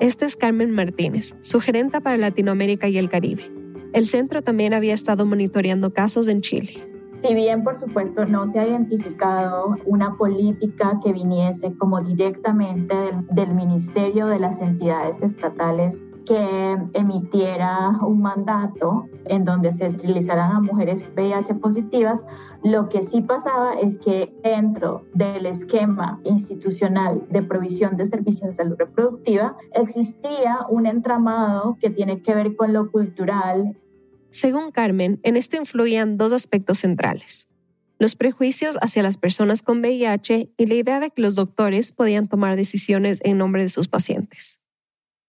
Esta es Carmen Martínez, su gerenta para Latinoamérica y el Caribe. El centro también había estado monitoreando casos en Chile. Si bien, por supuesto, no se ha identificado una política que viniese como directamente del, Ministerio de las entidades estatales que emitiera un mandato en donde se esterilizaran a mujeres VIH positivas, lo que sí pasaba es que dentro del esquema institucional de provisión de servicios de salud reproductiva existía un entramado que tiene que ver con lo cultural según Carmen, en esto influían dos aspectos centrales. Los prejuicios hacia las personas con VIH y la idea de que los doctores podían tomar decisiones en nombre de sus pacientes.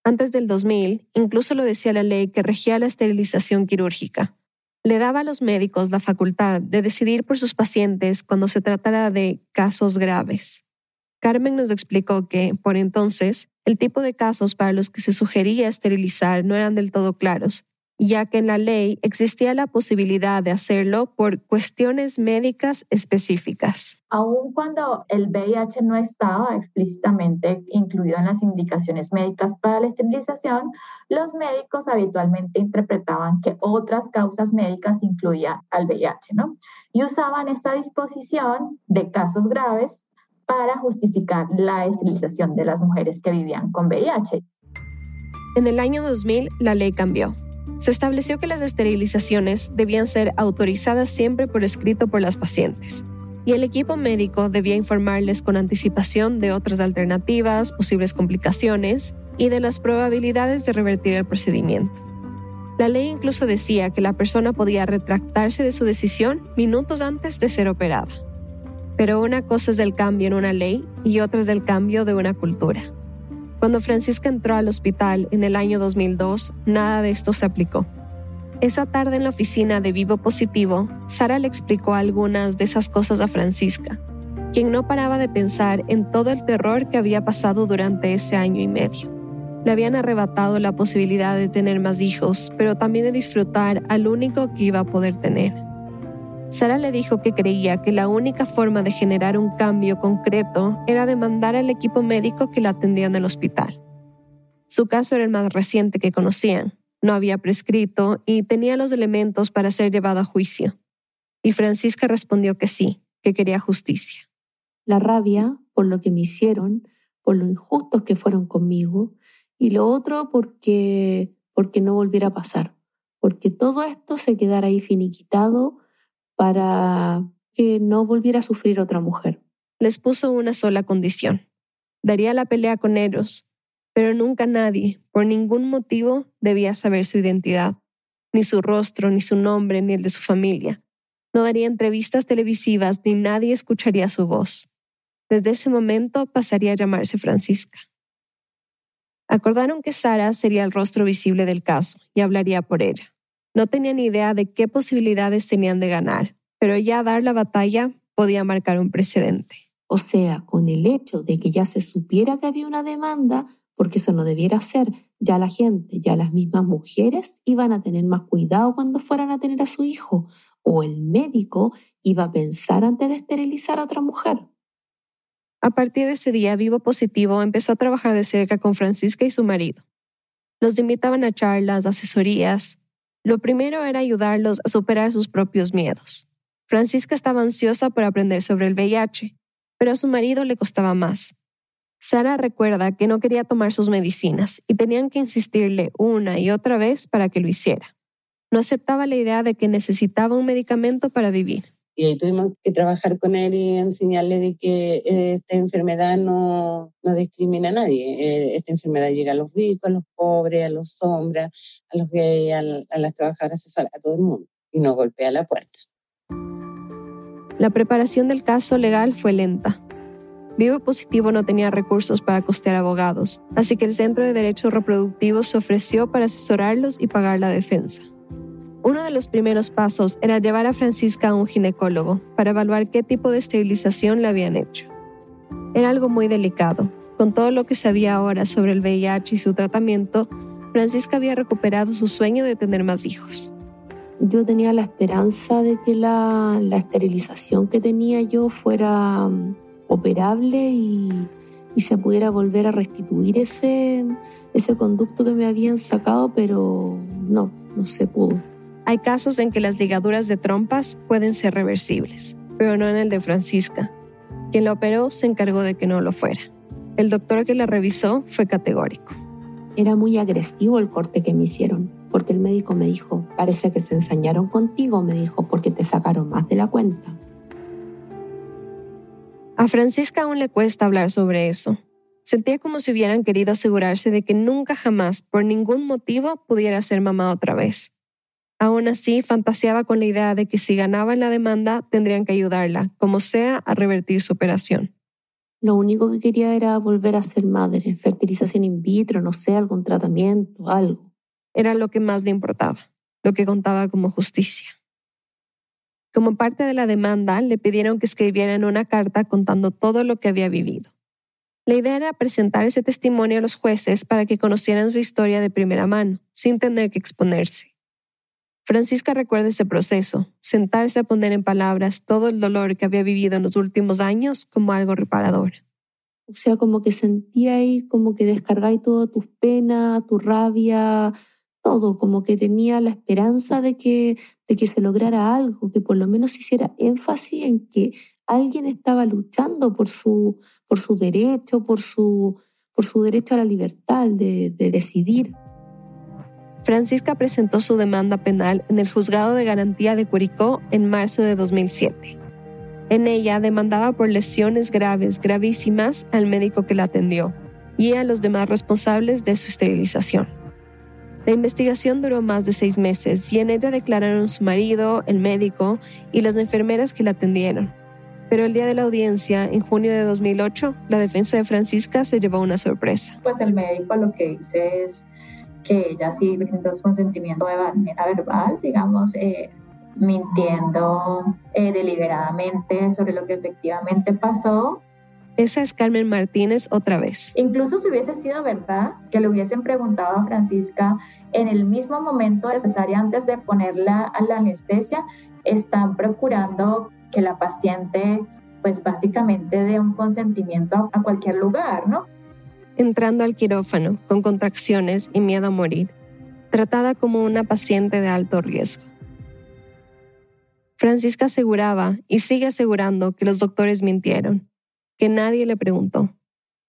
Antes del 2000, incluso lo decía la ley que regía la esterilización quirúrgica. Le daba a los médicos la facultad de decidir por sus pacientes cuando se tratara de casos graves. Carmen nos explicó que, por entonces, el tipo de casos para los que se sugería esterilizar no eran del todo claros ya que en la ley existía la posibilidad de hacerlo por cuestiones médicas específicas. Aun cuando el VIH no estaba explícitamente incluido en las indicaciones médicas para la esterilización, los médicos habitualmente interpretaban que otras causas médicas incluían al VIH, ¿no? Y usaban esta disposición de casos graves para justificar la esterilización de las mujeres que vivían con VIH. En el año 2000, la ley cambió se estableció que las esterilizaciones debían ser autorizadas siempre por escrito por las pacientes y el equipo médico debía informarles con anticipación de otras alternativas, posibles complicaciones y de las probabilidades de revertir el procedimiento. La ley incluso decía que la persona podía retractarse de su decisión minutos antes de ser operada. Pero una cosa es del cambio en una ley y otra es del cambio de una cultura. Cuando Francisca entró al hospital en el año 2002, nada de esto se aplicó. Esa tarde en la oficina de Vivo Positivo, Sara le explicó algunas de esas cosas a Francisca, quien no paraba de pensar en todo el terror que había pasado durante ese año y medio. Le habían arrebatado la posibilidad de tener más hijos, pero también de disfrutar al único que iba a poder tener. Sara le dijo que creía que la única forma de generar un cambio concreto era demandar al equipo médico que la atendía en el hospital. Su caso era el más reciente que conocían, no había prescrito y tenía los elementos para ser llevado a juicio. Y Francisca respondió que sí, que quería justicia. La rabia por lo que me hicieron, por lo injustos que fueron conmigo, y lo otro porque, porque no volviera a pasar, porque todo esto se quedara ahí finiquitado para que no volviera a sufrir otra mujer. Les puso una sola condición. Daría la pelea con ellos, pero nunca nadie, por ningún motivo, debía saber su identidad, ni su rostro, ni su nombre, ni el de su familia. No daría entrevistas televisivas, ni nadie escucharía su voz. Desde ese momento pasaría a llamarse Francisca. Acordaron que Sara sería el rostro visible del caso y hablaría por ella. No tenían idea de qué posibilidades tenían de ganar, pero ya dar la batalla podía marcar un precedente. O sea, con el hecho de que ya se supiera que había una demanda, porque eso no debiera ser, ya la gente, ya las mismas mujeres iban a tener más cuidado cuando fueran a tener a su hijo, o el médico iba a pensar antes de esterilizar a otra mujer. A partir de ese día, Vivo Positivo empezó a trabajar de cerca con Francisca y su marido. Los invitaban a charlas, asesorías. Lo primero era ayudarlos a superar sus propios miedos. Francisca estaba ansiosa por aprender sobre el VIH, pero a su marido le costaba más. Sara recuerda que no quería tomar sus medicinas y tenían que insistirle una y otra vez para que lo hiciera. No aceptaba la idea de que necesitaba un medicamento para vivir. Y ahí tuvimos que trabajar con él y enseñarle de que eh, esta enfermedad no, no discrimina a nadie. Eh, esta enfermedad llega a los ricos, a los pobres, a los sombras, a los gays, a, a las trabajadoras sexuales, a todo el mundo. Y no golpea la puerta. La preparación del caso legal fue lenta. Vivo Positivo no tenía recursos para costear abogados, así que el Centro de Derechos Reproductivos se ofreció para asesorarlos y pagar la defensa. Uno de los primeros pasos era llevar a Francisca a un ginecólogo para evaluar qué tipo de esterilización le habían hecho. Era algo muy delicado. Con todo lo que sabía ahora sobre el VIH y su tratamiento, Francisca había recuperado su sueño de tener más hijos. Yo tenía la esperanza de que la, la esterilización que tenía yo fuera um, operable y, y, se pudiera volver a restituir ese, ese conducto que me habían sacado, pero no, no se pudo. Hay casos en que las ligaduras de trompas pueden ser reversibles, pero no en el de Francisca. Quien la operó se encargó de que no lo fuera. El doctor que la revisó fue categórico. Era muy agresivo el corte que me hicieron, porque el médico me dijo, parece que se ensañaron contigo, me dijo, porque te sacaron más de la cuenta. A Francisca aún le cuesta hablar sobre eso. Sentía como si hubieran querido asegurarse de que nunca jamás, por ningún motivo, pudiera ser mamá otra vez. Aún así, fantaseaba con la idea de que si ganaban la demanda, tendrían que ayudarla, como sea, a revertir su operación. Lo único que quería era volver a ser madre, fertilización in vitro, no sé, algún tratamiento, algo. Era lo que más le importaba, lo que contaba como justicia. Como parte de la demanda, le pidieron que escribieran una carta contando todo lo que había vivido. La idea era presentar ese testimonio a los jueces para que conocieran su historia de primera mano, sin tener que exponerse. Francisca recuerda ese proceso, sentarse a poner en palabras todo el dolor que había vivido en los últimos años como algo reparador. O sea, como que sentía ahí, como que descargáis todas tus penas, tu rabia, todo, como que tenía la esperanza de que, de que se lograra algo, que por lo menos hiciera énfasis en que alguien estaba luchando por su, por su derecho, por su, por su derecho a la libertad de, de decidir. Francisca presentó su demanda penal en el Juzgado de Garantía de Curicó en marzo de 2007. En ella demandaba por lesiones graves, gravísimas, al médico que la atendió y a los demás responsables de su esterilización. La investigación duró más de seis meses y en ella declararon su marido, el médico y las enfermeras que la atendieron. Pero el día de la audiencia, en junio de 2008, la defensa de Francisca se llevó una sorpresa. Pues el médico lo que dice es que ella sí brindó su consentimiento de manera verbal, digamos, eh, mintiendo eh, deliberadamente sobre lo que efectivamente pasó Esa es Carmen Martínez otra vez. Incluso si hubiese sido verdad que le hubiesen preguntado a Francisca en el mismo momento necesario antes de ponerla a la anestesia, están procurando que la paciente pues básicamente dé un consentimiento a cualquier lugar, ¿no? Entrando al quirófano con contracciones y miedo a morir, tratada como una paciente de alto riesgo. Francisca aseguraba y sigue asegurando que los doctores mintieron, que nadie le preguntó,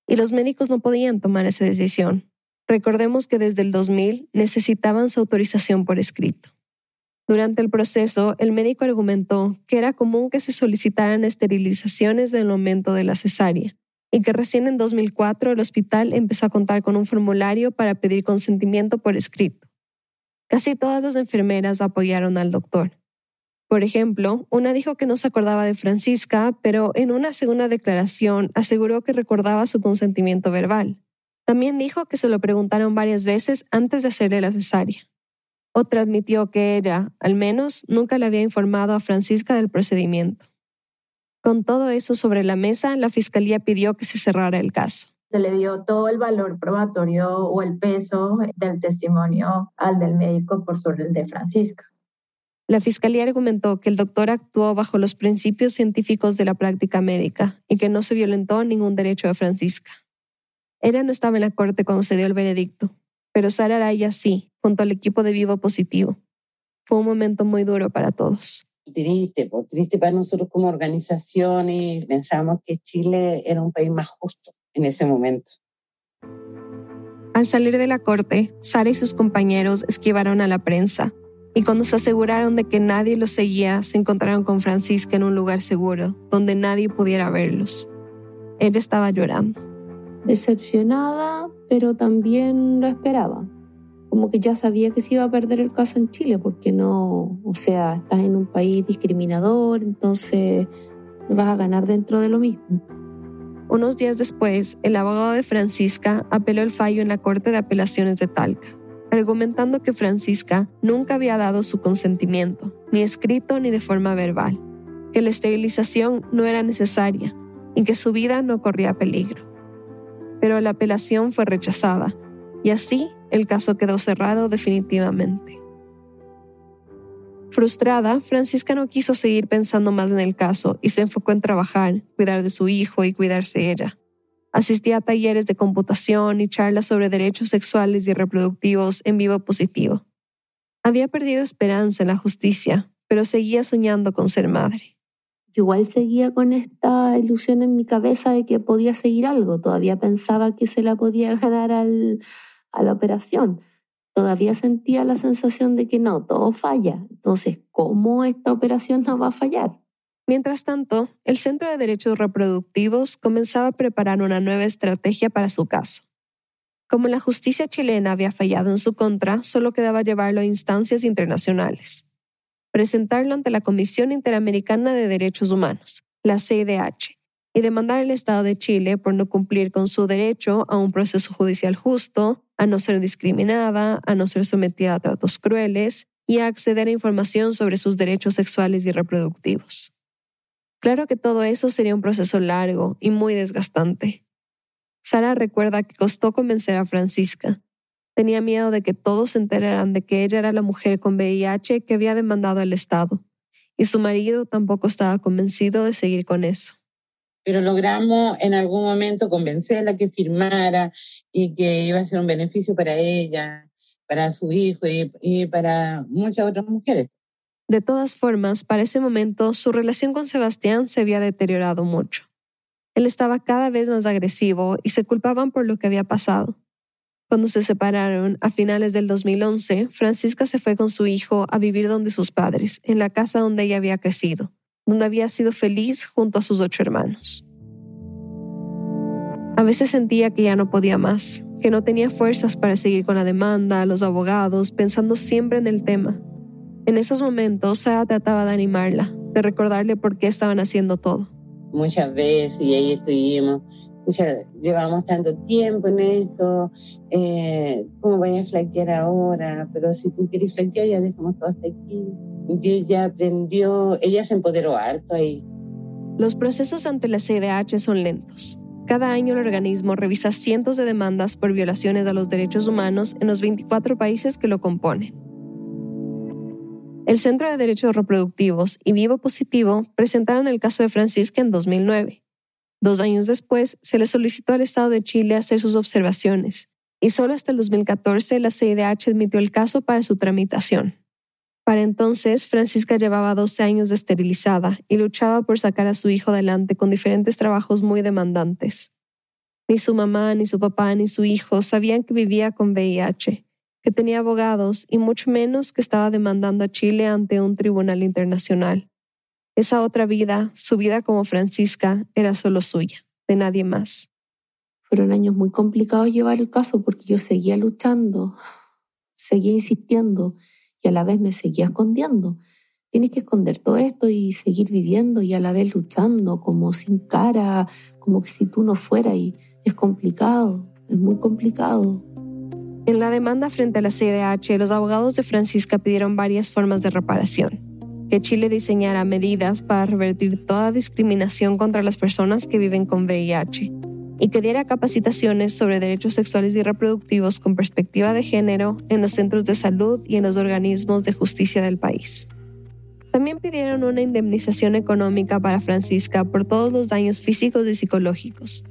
y los médicos no podían tomar esa decisión. Recordemos que desde el 2000 necesitaban su autorización por escrito. Durante el proceso, el médico argumentó que era común que se solicitaran esterilizaciones del momento de la cesárea y que recién en 2004 el hospital empezó a contar con un formulario para pedir consentimiento por escrito. Casi todas las enfermeras apoyaron al doctor. Por ejemplo, una dijo que no se acordaba de Francisca, pero en una segunda declaración aseguró que recordaba su consentimiento verbal. También dijo que se lo preguntaron varias veces antes de hacerle la cesárea. Otra admitió que ella, al menos, nunca le había informado a Francisca del procedimiento. Con todo eso sobre la mesa, la fiscalía pidió que se cerrara el caso. Se le dio todo el valor probatorio o el peso del testimonio al del médico por sobre el de Francisca. La fiscalía argumentó que el doctor actuó bajo los principios científicos de la práctica médica y que no se violentó ningún derecho de Francisca. Ella no estaba en la corte cuando se dio el veredicto, pero Sara Araya sí, junto al equipo de Vivo Positivo. Fue un momento muy duro para todos. Triste, pues, triste para nosotros como organización y pensamos que Chile era un país más justo en ese momento. Al salir de la corte, Sara y sus compañeros esquivaron a la prensa y cuando se aseguraron de que nadie los seguía, se encontraron con Francisca en un lugar seguro, donde nadie pudiera verlos. Él estaba llorando. Decepcionada, pero también lo esperaba como que ya sabía que se iba a perder el caso en Chile, porque no, o sea, estás en un país discriminador, entonces vas a ganar dentro de lo mismo. Unos días después, el abogado de Francisca apeló el fallo en la Corte de Apelaciones de Talca, argumentando que Francisca nunca había dado su consentimiento, ni escrito ni de forma verbal, que la esterilización no era necesaria y que su vida no corría peligro. Pero la apelación fue rechazada, y así el caso quedó cerrado definitivamente. Frustrada, Francisca no quiso seguir pensando más en el caso y se enfocó en trabajar, cuidar de su hijo y cuidarse ella. Asistía a talleres de computación y charlas sobre derechos sexuales y reproductivos en vivo positivo. Había perdido esperanza en la justicia, pero seguía soñando con ser madre. igual seguía con esta ilusión en mi cabeza de que podía seguir algo. Todavía pensaba que se la podía ganar al, a la operación, todavía sentía la sensación de que no, todo falla. Entonces, ¿cómo esta operación no va a fallar? Mientras tanto, el Centro de Derechos Reproductivos comenzaba a preparar una nueva estrategia para su caso. Como la justicia chilena había fallado en su contra, solo quedaba llevarlo a instancias internacionales. Presentarlo ante la Comisión Interamericana de Derechos Humanos, la CIDH, y demandar al Estado de Chile por no cumplir con su derecho a un proceso judicial justo, a no ser discriminada, a no ser sometida a tratos crueles y a acceder a información sobre sus derechos sexuales y reproductivos. Claro que todo eso sería un proceso largo y muy desgastante. Sara recuerda que costó convencer a Francisca. Tenía miedo de que todos se enteraran de que ella era la mujer con VIH que había demandado al Estado, y su marido tampoco estaba convencido de seguir con eso pero logramos en algún momento convencerla que firmara y que iba a ser un beneficio para ella, para su hijo y, para muchas otras mujeres. De todas formas, para ese momento su relación con Sebastián se había deteriorado mucho. Él estaba cada vez más agresivo y se culpaban por lo que había pasado. Cuando se separaron a finales del 2011, Francisca se fue con su hijo a vivir donde sus padres, en la casa donde ella había crecido donde había sido feliz junto a sus ocho hermanos. A veces sentía que ya no podía más, que no tenía fuerzas para seguir con la demanda, los abogados, pensando siempre en el tema. En esos momentos, Sara trataba de animarla, de recordarle por qué estaban haciendo todo. Muchas veces, y ahí estuvimos, llevamos tanto tiempo en esto, eh, ¿cómo voy a flaquear ahora? Pero si tú quieres flaquear, ya dejamos todo hasta aquí. Ella aprendió, ella se empoderó harto ahí. Los procesos ante la CIDH son lentos. Cada año el organismo revisa cientos de demandas por violaciones a los derechos humanos en los 24 países que lo componen. El Centro de Derechos Reproductivos y Vivo Positivo presentaron el caso de Francisca en 2009. Dos años después, se le solicitó al Estado de Chile hacer sus observaciones, y solo hasta el 2014 la CIDH admitió el caso para su tramitación. Para entonces, Francisca llevaba 12 años esterilizada y luchaba por sacar a su hijo adelante con diferentes trabajos muy demandantes. Ni su mamá, ni su papá, ni su hijo sabían que vivía con VIH, que tenía abogados y mucho menos que estaba demandando a Chile ante un tribunal internacional. Esa otra vida, su vida como Francisca, era solo suya, de nadie más. Fueron años muy complicados llevar el caso porque yo seguía luchando, seguía insistiendo y a la vez me seguía escondiendo. Tienes que esconder todo esto y seguir viviendo y a la vez luchando, como sin cara, como que si tú no fueras y es complicado, es muy complicado. En la demanda frente a la CDH, los abogados de Francisca pidieron varias formas de reparación. Que Chile diseñara medidas para revertir toda discriminación contra las personas que viven con VIH y que diera capacitaciones sobre derechos sexuales y reproductivos con perspectiva de género en los centros de salud y en los organismos de justicia del país. También pidieron una indemnización económica para Francisca por todos los daños físicos y psicológicos,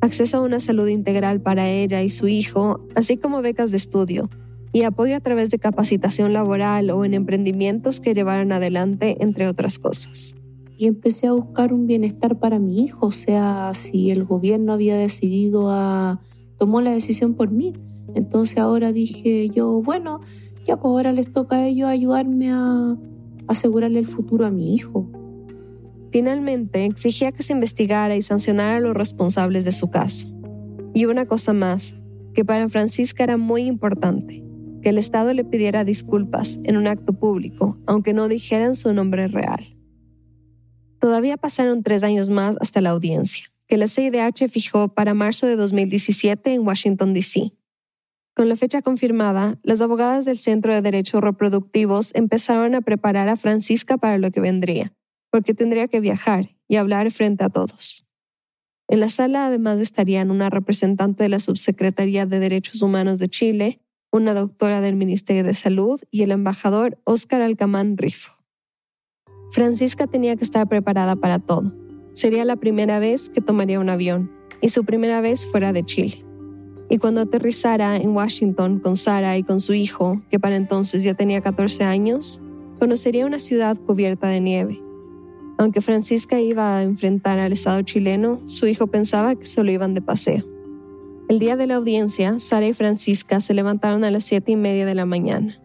acceso a una salud integral para ella y su hijo, así como becas de estudio, y apoyo a través de capacitación laboral o en emprendimientos que llevaran adelante, entre otras cosas y empecé a buscar un bienestar para mi hijo, o sea, si el gobierno había decidido a tomó la decisión por mí. Entonces ahora dije yo, bueno, ya pues ahora les toca a ellos ayudarme a asegurarle el futuro a mi hijo. Finalmente, exigía que se investigara y sancionara a los responsables de su caso. Y una cosa más, que para Francisca era muy importante, que el Estado le pidiera disculpas en un acto público, aunque no dijeran su nombre real. Todavía pasaron tres años más hasta la audiencia, que la CIDH fijó para marzo de 2017 en Washington, D.C. Con la fecha confirmada, las abogadas del Centro de Derechos Reproductivos empezaron a preparar a Francisca para lo que vendría, porque tendría que viajar y hablar frente a todos. En la sala además estarían una representante de la Subsecretaría de Derechos Humanos de Chile, una doctora del Ministerio de Salud y el embajador Óscar Alcamán Rifo. Francisca tenía que estar preparada para todo. Sería la primera vez que tomaría un avión y su primera vez fuera de Chile. Y cuando aterrizara en Washington con Sara y con su hijo, que para entonces ya tenía 14 años, conocería una ciudad cubierta de nieve. Aunque Francisca iba a enfrentar al Estado chileno, su hijo pensaba que solo iban de paseo. El día de la audiencia, Sara y Francisca se levantaron a las siete y media de la mañana.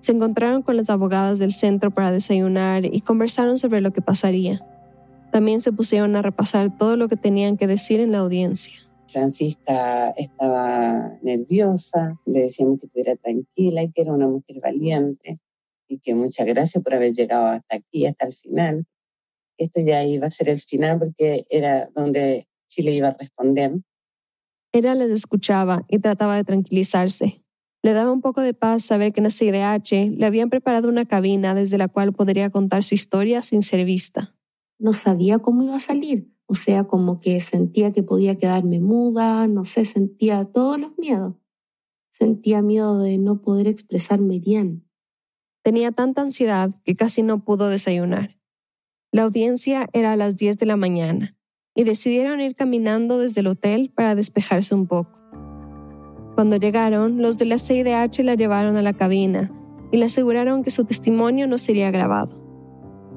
Se encontraron con las abogadas del centro para desayunar y conversaron sobre lo que pasaría. También se pusieron a repasar todo lo que tenían que decir en la audiencia. Francisca estaba nerviosa, le decíamos que estuviera tranquila y que era una mujer valiente y que muchas gracias por haber llegado hasta aquí, hasta el final. Esto ya iba a ser el final porque era donde Chile iba a responder. Ella les escuchaba y trataba de tranquilizarse, le daba un poco de paz saber que en la CIDH le habían preparado una cabina desde la cual podría contar su historia sin ser vista. No sabía cómo iba a salir, o sea, como que sentía que podía quedarme muda, no sé, sentía todos los miedos. Sentía miedo de no poder expresarme bien. Tenía tanta ansiedad que casi no pudo desayunar. La audiencia era a las 10 de la mañana y decidieron ir caminando desde el hotel para despejarse un poco. Cuando llegaron, los de la CIDH la llevaron a la cabina y le aseguraron que su testimonio no sería grabado.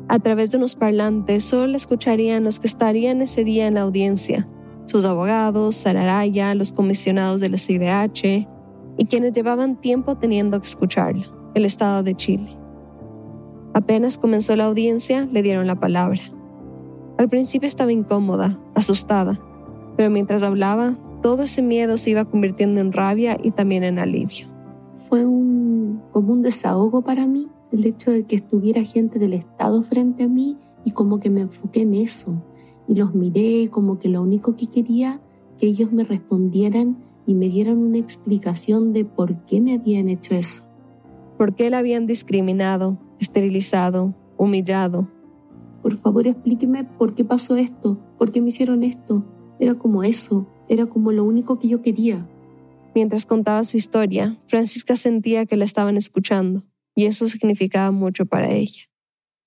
A través de unos parlantes solo la escucharían los que estarían ese día en la audiencia, sus abogados, Sararaya, los comisionados de la CIDH y quienes llevaban tiempo teniendo que escucharla, el Estado de Chile. Apenas comenzó la audiencia, le dieron la palabra. Al principio estaba incómoda, asustada, pero mientras hablaba, todo ese miedo se iba convirtiendo en rabia y también en alivio. Fue un, como un desahogo para mí el hecho de que estuviera gente del Estado frente a mí y como que me enfoqué en eso. Y los miré como que lo único que quería que ellos me respondieran y me dieran una explicación de por qué me habían hecho eso. ¿Por qué la habían discriminado, esterilizado, humillado? por favor explíqueme por qué pasó esto, por qué me hicieron esto. Era como eso, era como lo único que yo quería. Mientras contaba su historia, Francisca sentía que la estaban escuchando, y eso significaba mucho para ella.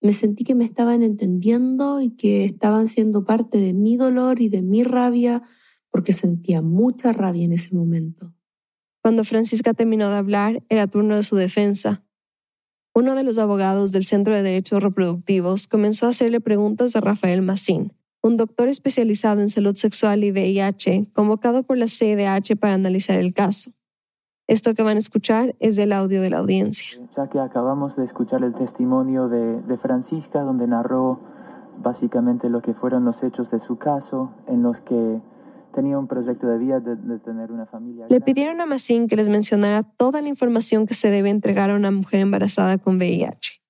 Me sentí que me estaban entendiendo y que estaban siendo parte de mi dolor y de mi rabia, porque sentía mucha rabia en ese momento. Cuando Francisca terminó de hablar, era turno de su defensa. Uno de los abogados del Centro de Derechos Reproductivos comenzó a hacerle preguntas a Rafael Massín, un doctor especializado en salud sexual y VIH, convocado por la CDH para analizar el caso. Esto que van a escuchar es del audio de la audiencia. Ya que acabamos de escuchar el testimonio de, de Francisca, donde narró básicamente lo que fueron los hechos de su caso, en los que tenía un proyecto de vida de, de tener una familia. Le pidieron a Massín que les mencionara toda la información que se debe entregar a una mujer embarazada con VIH.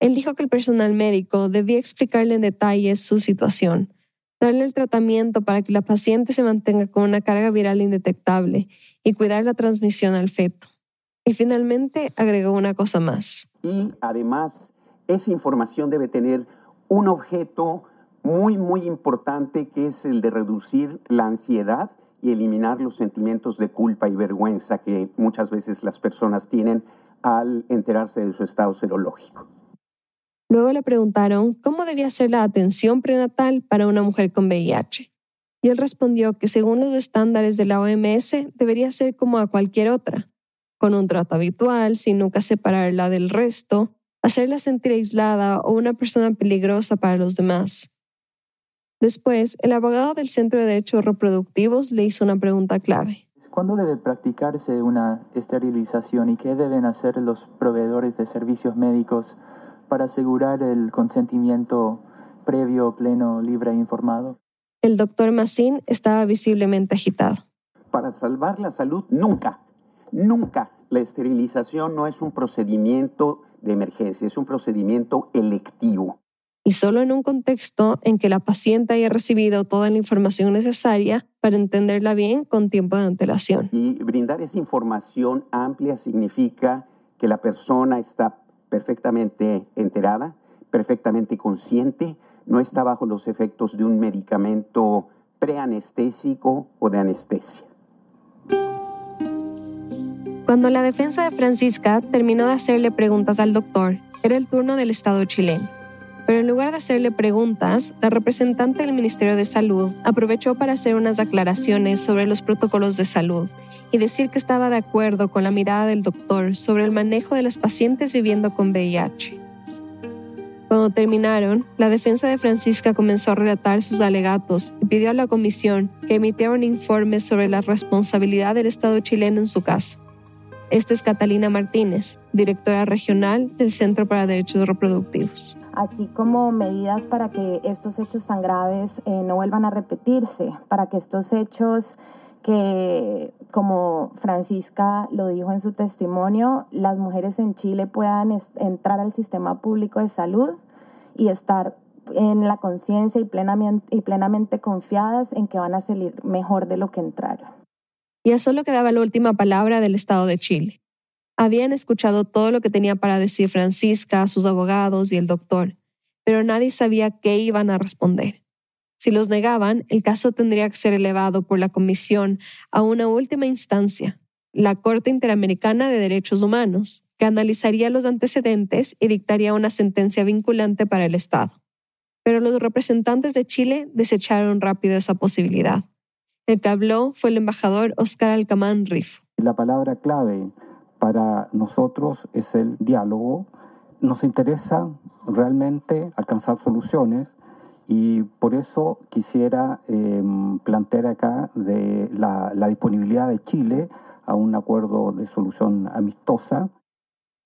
Él dijo que el personal médico debía explicarle en detalle su situación, darle el tratamiento para que la paciente se mantenga con una carga viral indetectable y cuidar la transmisión al feto. Y finalmente agregó una cosa más. Y además, esa información debe tener un objeto muy, muy importante que es el de reducir la ansiedad y eliminar los sentimientos de culpa y vergüenza que muchas veces las personas tienen al enterarse de su estado serológico. Luego le preguntaron cómo debía ser la atención prenatal para una mujer con VIH. Y él respondió que según los estándares de la OMS debería ser como a cualquier otra, con un trato habitual, sin nunca separarla del resto, hacerla sentir aislada o una persona peligrosa para los demás. Después, el abogado del Centro de Derechos Reproductivos le hizo una pregunta clave. ¿Cuándo debe practicarse una esterilización y qué deben hacer los proveedores de servicios médicos para asegurar el consentimiento previo, pleno, libre e informado? El doctor Massín estaba visiblemente agitado. Para salvar la salud, nunca, nunca la esterilización no es un procedimiento de emergencia, es un procedimiento electivo. Y solo en un contexto en que la paciente haya recibido toda la información necesaria para entenderla bien con tiempo de antelación. Y brindar esa información amplia significa que la persona está perfectamente enterada, perfectamente consciente, no está bajo los efectos de un medicamento preanestésico o de anestesia. Cuando la defensa de Francisca terminó de hacerle preguntas al doctor, era el turno del Estado chileno. Pero en lugar de hacerle preguntas, la representante del Ministerio de Salud aprovechó para hacer unas aclaraciones sobre los protocolos de salud y decir que estaba de acuerdo con la mirada del doctor sobre el manejo de las pacientes viviendo con VIH. Cuando terminaron, la defensa de Francisca comenzó a relatar sus alegatos y pidió a la comisión que emitiera un informe sobre la responsabilidad del Estado chileno en su caso. Esta es Catalina Martínez, directora regional del Centro para Derechos Reproductivos así como medidas para que estos hechos tan graves eh, no vuelvan a repetirse, para que estos hechos que, como Francisca lo dijo en su testimonio, las mujeres en Chile puedan entrar al sistema público de salud y estar en la conciencia y plenamente, y plenamente confiadas en que van a salir mejor de lo que entraron. Ya solo quedaba la última palabra del Estado de Chile. Habían escuchado todo lo que tenía para decir Francisca, sus abogados y el doctor, pero nadie sabía qué iban a responder. Si los negaban, el caso tendría que ser elevado por la Comisión a una última instancia, la Corte Interamericana de Derechos Humanos, que analizaría los antecedentes y dictaría una sentencia vinculante para el Estado. Pero los representantes de Chile desecharon rápido esa posibilidad. El que habló fue el embajador Oscar Alcamán Rifo. La palabra clave para nosotros es el diálogo. Nos interesa realmente alcanzar soluciones y por eso quisiera em, plantear acá la, la disponibilidad de Chile a un acuerdo de solución amistosa.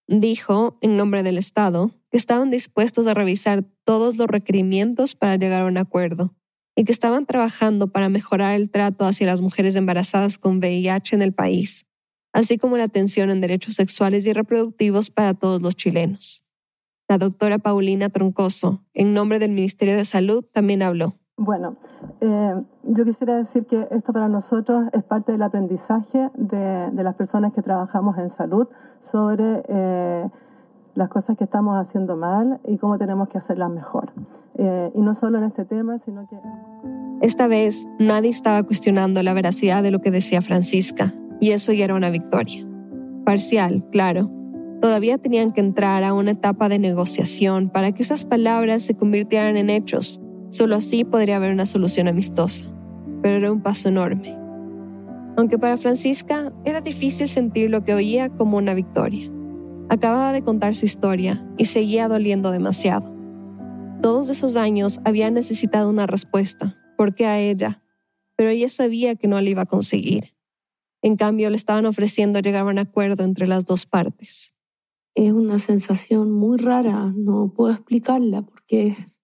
Dijo, en nombre del Estado, que estaban dispuestos a revisar todos los requerimientos para llegar a un acuerdo y que estaban trabajando para mejorar el trato hacia las mujeres embarazadas con VIH en el país así como la atención en derechos sexuales y reproductivos para todos los chilenos. La doctora Paulina Troncoso, en nombre del Ministerio de Salud, también habló. Bueno, eh, yo quisiera decir que esto para nosotros es parte del aprendizaje de, las personas que trabajamos en salud sobre eh, las cosas que estamos haciendo mal y cómo tenemos que hacerlas mejor. Eh, y no solo en este tema, sino que... Esta vez nadie estaba cuestionando la veracidad de lo que decía Francisca, y eso ya era una victoria. Parcial, claro. Todavía tenían que entrar a una etapa de negociación para que esas palabras se convirtieran en hechos. Solo así podría haber una solución amistosa. Pero era un paso enorme. Aunque para Francisca era difícil sentir lo que oía como una victoria. Acababa de contar su historia y seguía doliendo demasiado. Todos esos años había necesitado una respuesta, ¿por qué a ella? Pero ella sabía que no la iba a conseguir. En cambio, le estaban ofreciendo llegar a un acuerdo entre las dos partes. Es una sensación muy rara, no puedo explicarla porque es,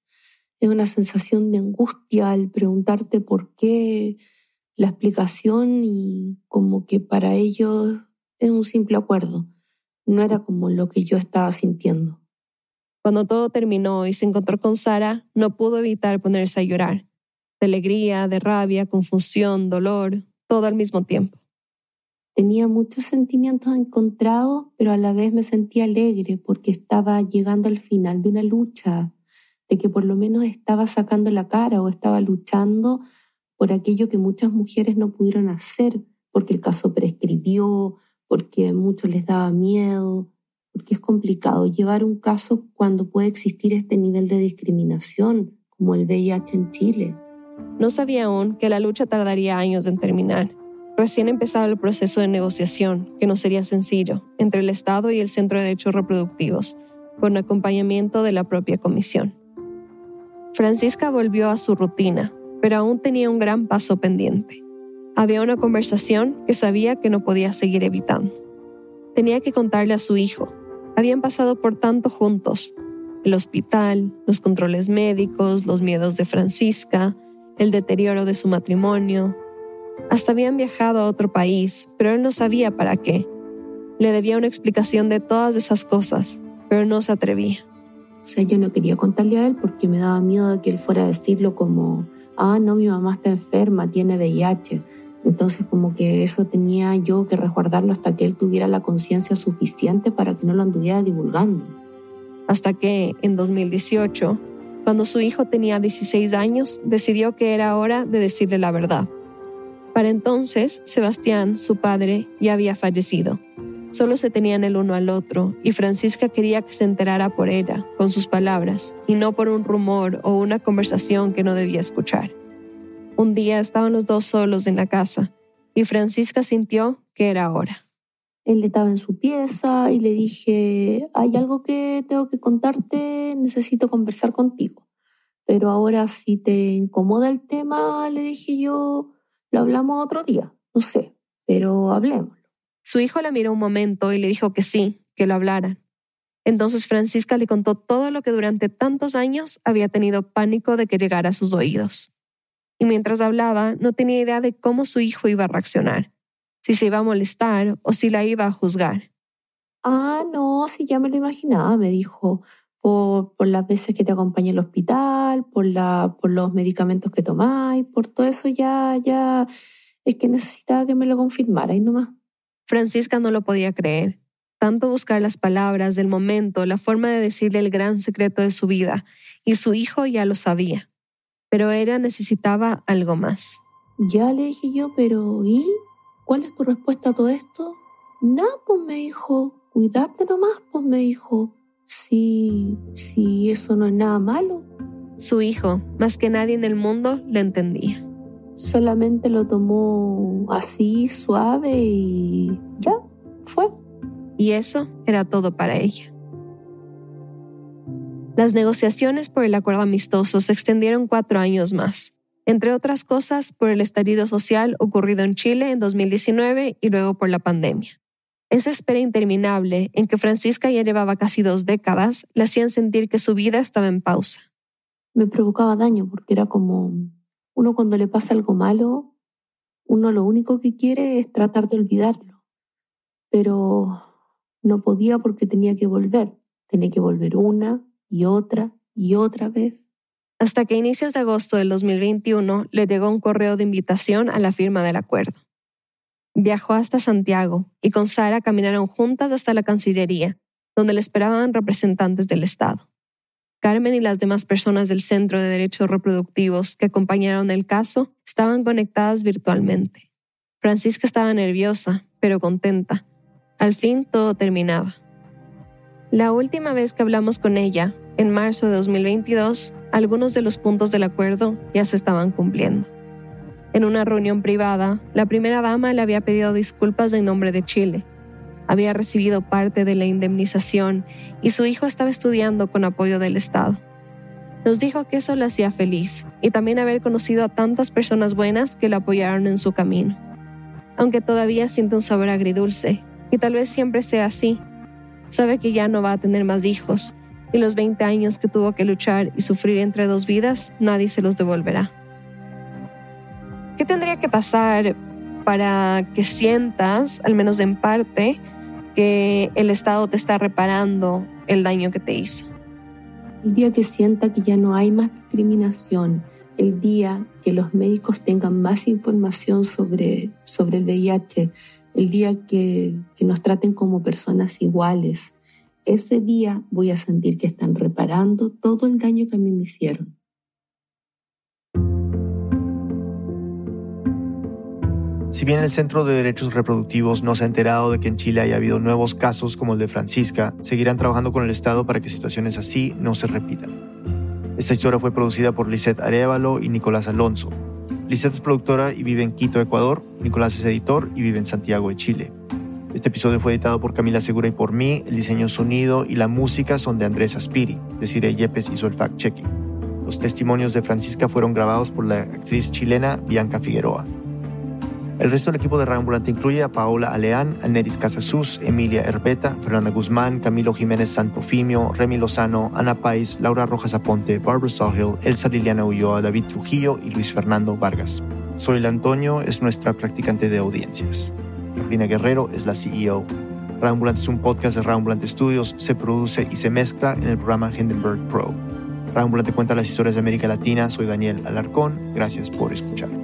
es una sensación de angustia el preguntarte por qué, la explicación y como que para ellos es un simple acuerdo. No era como lo que yo estaba sintiendo. Cuando todo terminó y se encontró con Sara, no pudo evitar ponerse a llorar. De alegría, de rabia, confusión, dolor, todo al mismo tiempo. Tenía muchos sentimientos encontrados, pero a la vez me sentía alegre porque estaba llegando al final de una lucha, de que por lo menos estaba sacando la cara o estaba luchando por aquello que muchas mujeres no pudieron hacer, porque el caso prescribió, porque a muchos les daba miedo, porque es complicado llevar un caso cuando puede existir este nivel de discriminación, como el VIH en Chile. No sabía aún que la lucha tardaría años en terminar. Recién empezaba el proceso de negociación, que no sería sencillo, entre el Estado y el Centro de Derechos Reproductivos, con acompañamiento de la propia comisión. Francisca volvió a su rutina, pero aún tenía un gran paso pendiente. Había una conversación que sabía que no podía seguir evitando. Tenía que contarle a su hijo, habían pasado por tanto juntos. El hospital, los controles médicos, los miedos de Francisca, el deterioro de su matrimonio. Hasta habían viajado a otro país, pero él no sabía para qué. Le debía una explicación de todas esas cosas, pero no se atrevía. O sea, yo no quería contarle a él porque me daba miedo de que él fuera a decirlo como, ah, no, mi mamá está enferma, tiene VIH. Entonces como que eso tenía yo que resguardarlo hasta que él tuviera la conciencia suficiente para que no lo anduviera divulgando. Hasta que en 2018, cuando su hijo tenía 16 años, decidió que era hora de decirle la verdad. Para entonces, Sebastián, su padre, ya había fallecido. Solo se tenían el uno al otro y Francisca quería que se enterara por ella, con sus palabras, y no por un rumor o una conversación que no debía escuchar. Un día estaban los dos solos en la casa y Francisca sintió que era hora. Él estaba en su pieza y le dije, hay algo que tengo que contarte, necesito conversar contigo. Pero ahora si te incomoda el tema, le dije yo, lo hablamos otro día, no sé, pero hablemos. Su hijo la miró un momento y le dijo que sí, que lo hablaran. Entonces Francisca le contó todo lo que durante tantos años había tenido pánico de que llegara a sus oídos y mientras hablaba no tenía idea de cómo su hijo iba a reaccionar, si se iba a molestar o si la iba a juzgar. Ah, no, si ya me lo imaginaba, me dijo, por, por las veces que te acompañé al hospital, por, la, por los medicamentos que tomáis, por todo eso ya, ya, es que necesitaba que me lo confirmara y nomás. Francisca no lo podía creer. Tanto buscar las palabras del momento, la forma de decirle el gran secreto de su vida, y su hijo ya lo sabía pero ella necesitaba algo más. Ya le dije yo, pero ¿y? ¿Cuál es tu respuesta a todo esto? No, pues me dijo, cuidarte nomás, pues me dijo. Si, si eso no es nada malo. Su hijo, más que nadie en el mundo, le entendía. Solamente lo tomó así, suave y ya, fue. Y eso era todo para ella. Las negociaciones por el acuerdo amistoso se extendieron cuatro años más, entre otras cosas por el estallido social ocurrido en Chile en 2019 y luego por la pandemia. Esa espera interminable en que Francisca ya llevaba casi dos décadas le hacían sentir que su vida estaba en pausa. Me provocaba daño porque era como uno cuando le pasa algo malo, uno lo único que quiere es tratar de olvidarlo. Pero no podía porque tenía que volver. Tenía que volver una, y otra y otra vez. Hasta que a inicios de agosto del 2021 le llegó un correo de invitación a la firma del acuerdo. Viajó hasta Santiago y con Sara caminaron juntas hasta la Cancillería, donde le esperaban representantes del Estado. Carmen y las demás personas del Centro de Derechos Reproductivos que acompañaron el caso estaban conectadas virtualmente. Francisca estaba nerviosa, pero contenta. Al fin todo terminaba. La última vez que hablamos con ella, en marzo de 2022, algunos de los puntos del acuerdo ya se estaban cumpliendo. En una reunión privada, la primera dama le había pedido disculpas en nombre de Chile había recibido parte de la indemnización y su hijo estaba estudiando con apoyo del Estado. Nos dijo que eso le hacía feliz y también haber conocido a tantas personas buenas que le apoyaron en su camino. Aunque todavía siente un sabor agridulce, y tal vez siempre sea así, sabe que ya no va a tener más hijos y los 20 años que tuvo que luchar y sufrir entre dos vidas, nadie se los devolverá. ¿Qué tendría que pasar para que sientas, al menos en parte, que el Estado te está reparando el daño que te hizo. El día que sienta que ya no hay más discriminación, el día que los médicos tengan más información sobre, sobre el VIH, el día que, que nos traten como personas iguales, ese día voy a sentir que están reparando todo el daño que a mí me hicieron. Si bien el Centro de Derechos Reproductivos no se ha enterado de que en Chile haya habido nuevos casos como el de Francisca, seguirán trabajando con el Estado para que situaciones así no se repitan. Esta historia fue producida por Lisette Arevalo y Nicolás Alonso. Lisette es productora y vive en Quito, Ecuador. Nicolás es editor y vive en Santiago de Chile. Este episodio fue editado por Camila Segura y por mí. El diseño sonido y la música son de Andrés Aspiri. Desiree Yepes hizo el fact-checking. Los testimonios de Francisca fueron grabados por la actriz chilena Bianca Figueroa. El resto del equipo de Radio Ambulante incluye a Paola Aleán, Alneris Casasus, Emilia Herbeta, Fernanda Guzmán, Camilo Jiménez Santofimio, Remy Lozano, Ana Pais, Laura Rojas Aponte, Barbara Sawhill, Elsa Liliana Ulloa, David Trujillo y Luis Fernando Vargas. Soy Antonio, es nuestra practicante de audiencias. Carolina Guerrero es la CEO. Radio Ambulante es un podcast de Radio Ambulante Studios, se produce y se mezcla en el programa Hindenburg Pro. Radio Ambulante cuenta las historias de América Latina, soy Daniel Alarcón, gracias por escuchar.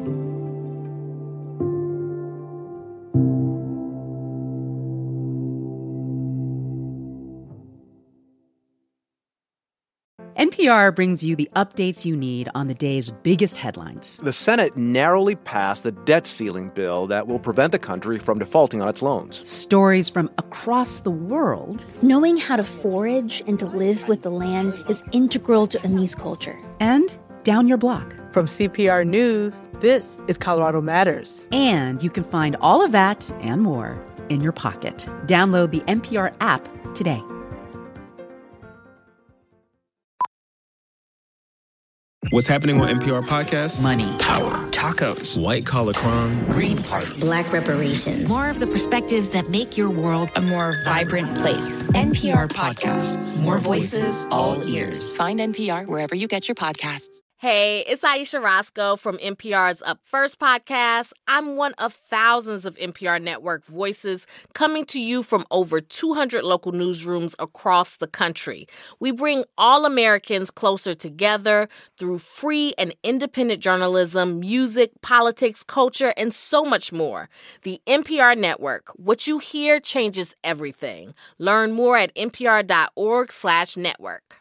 NPR brings you the updates you need on the day's biggest headlines. The Senate narrowly passed the debt ceiling bill that will prevent the country from defaulting on its loans. Stories from across the world. Knowing how to forage and to live with the land is integral to Amis culture. And down your block. From CPR News, this is Colorado Matters. And you can find all of that and more in your pocket. Download the NPR app today. What's happening on NPR podcasts? Money, power, tacos, white collar crime, green parties, black reparations. More of the perspectives that make your world a more vibrant place. NPR podcasts. More voices, all ears. Find NPR wherever you get your podcasts. Hey, it's Aisha Roscoe from NPR's Up First podcast. I'm one of thousands of NPR network voices coming to you from over 200 local newsrooms across the country. We bring all Americans closer together through free and independent journalism, music, politics, culture, and so much more. The NPR network. What you hear changes everything. Learn more at npr.org/network.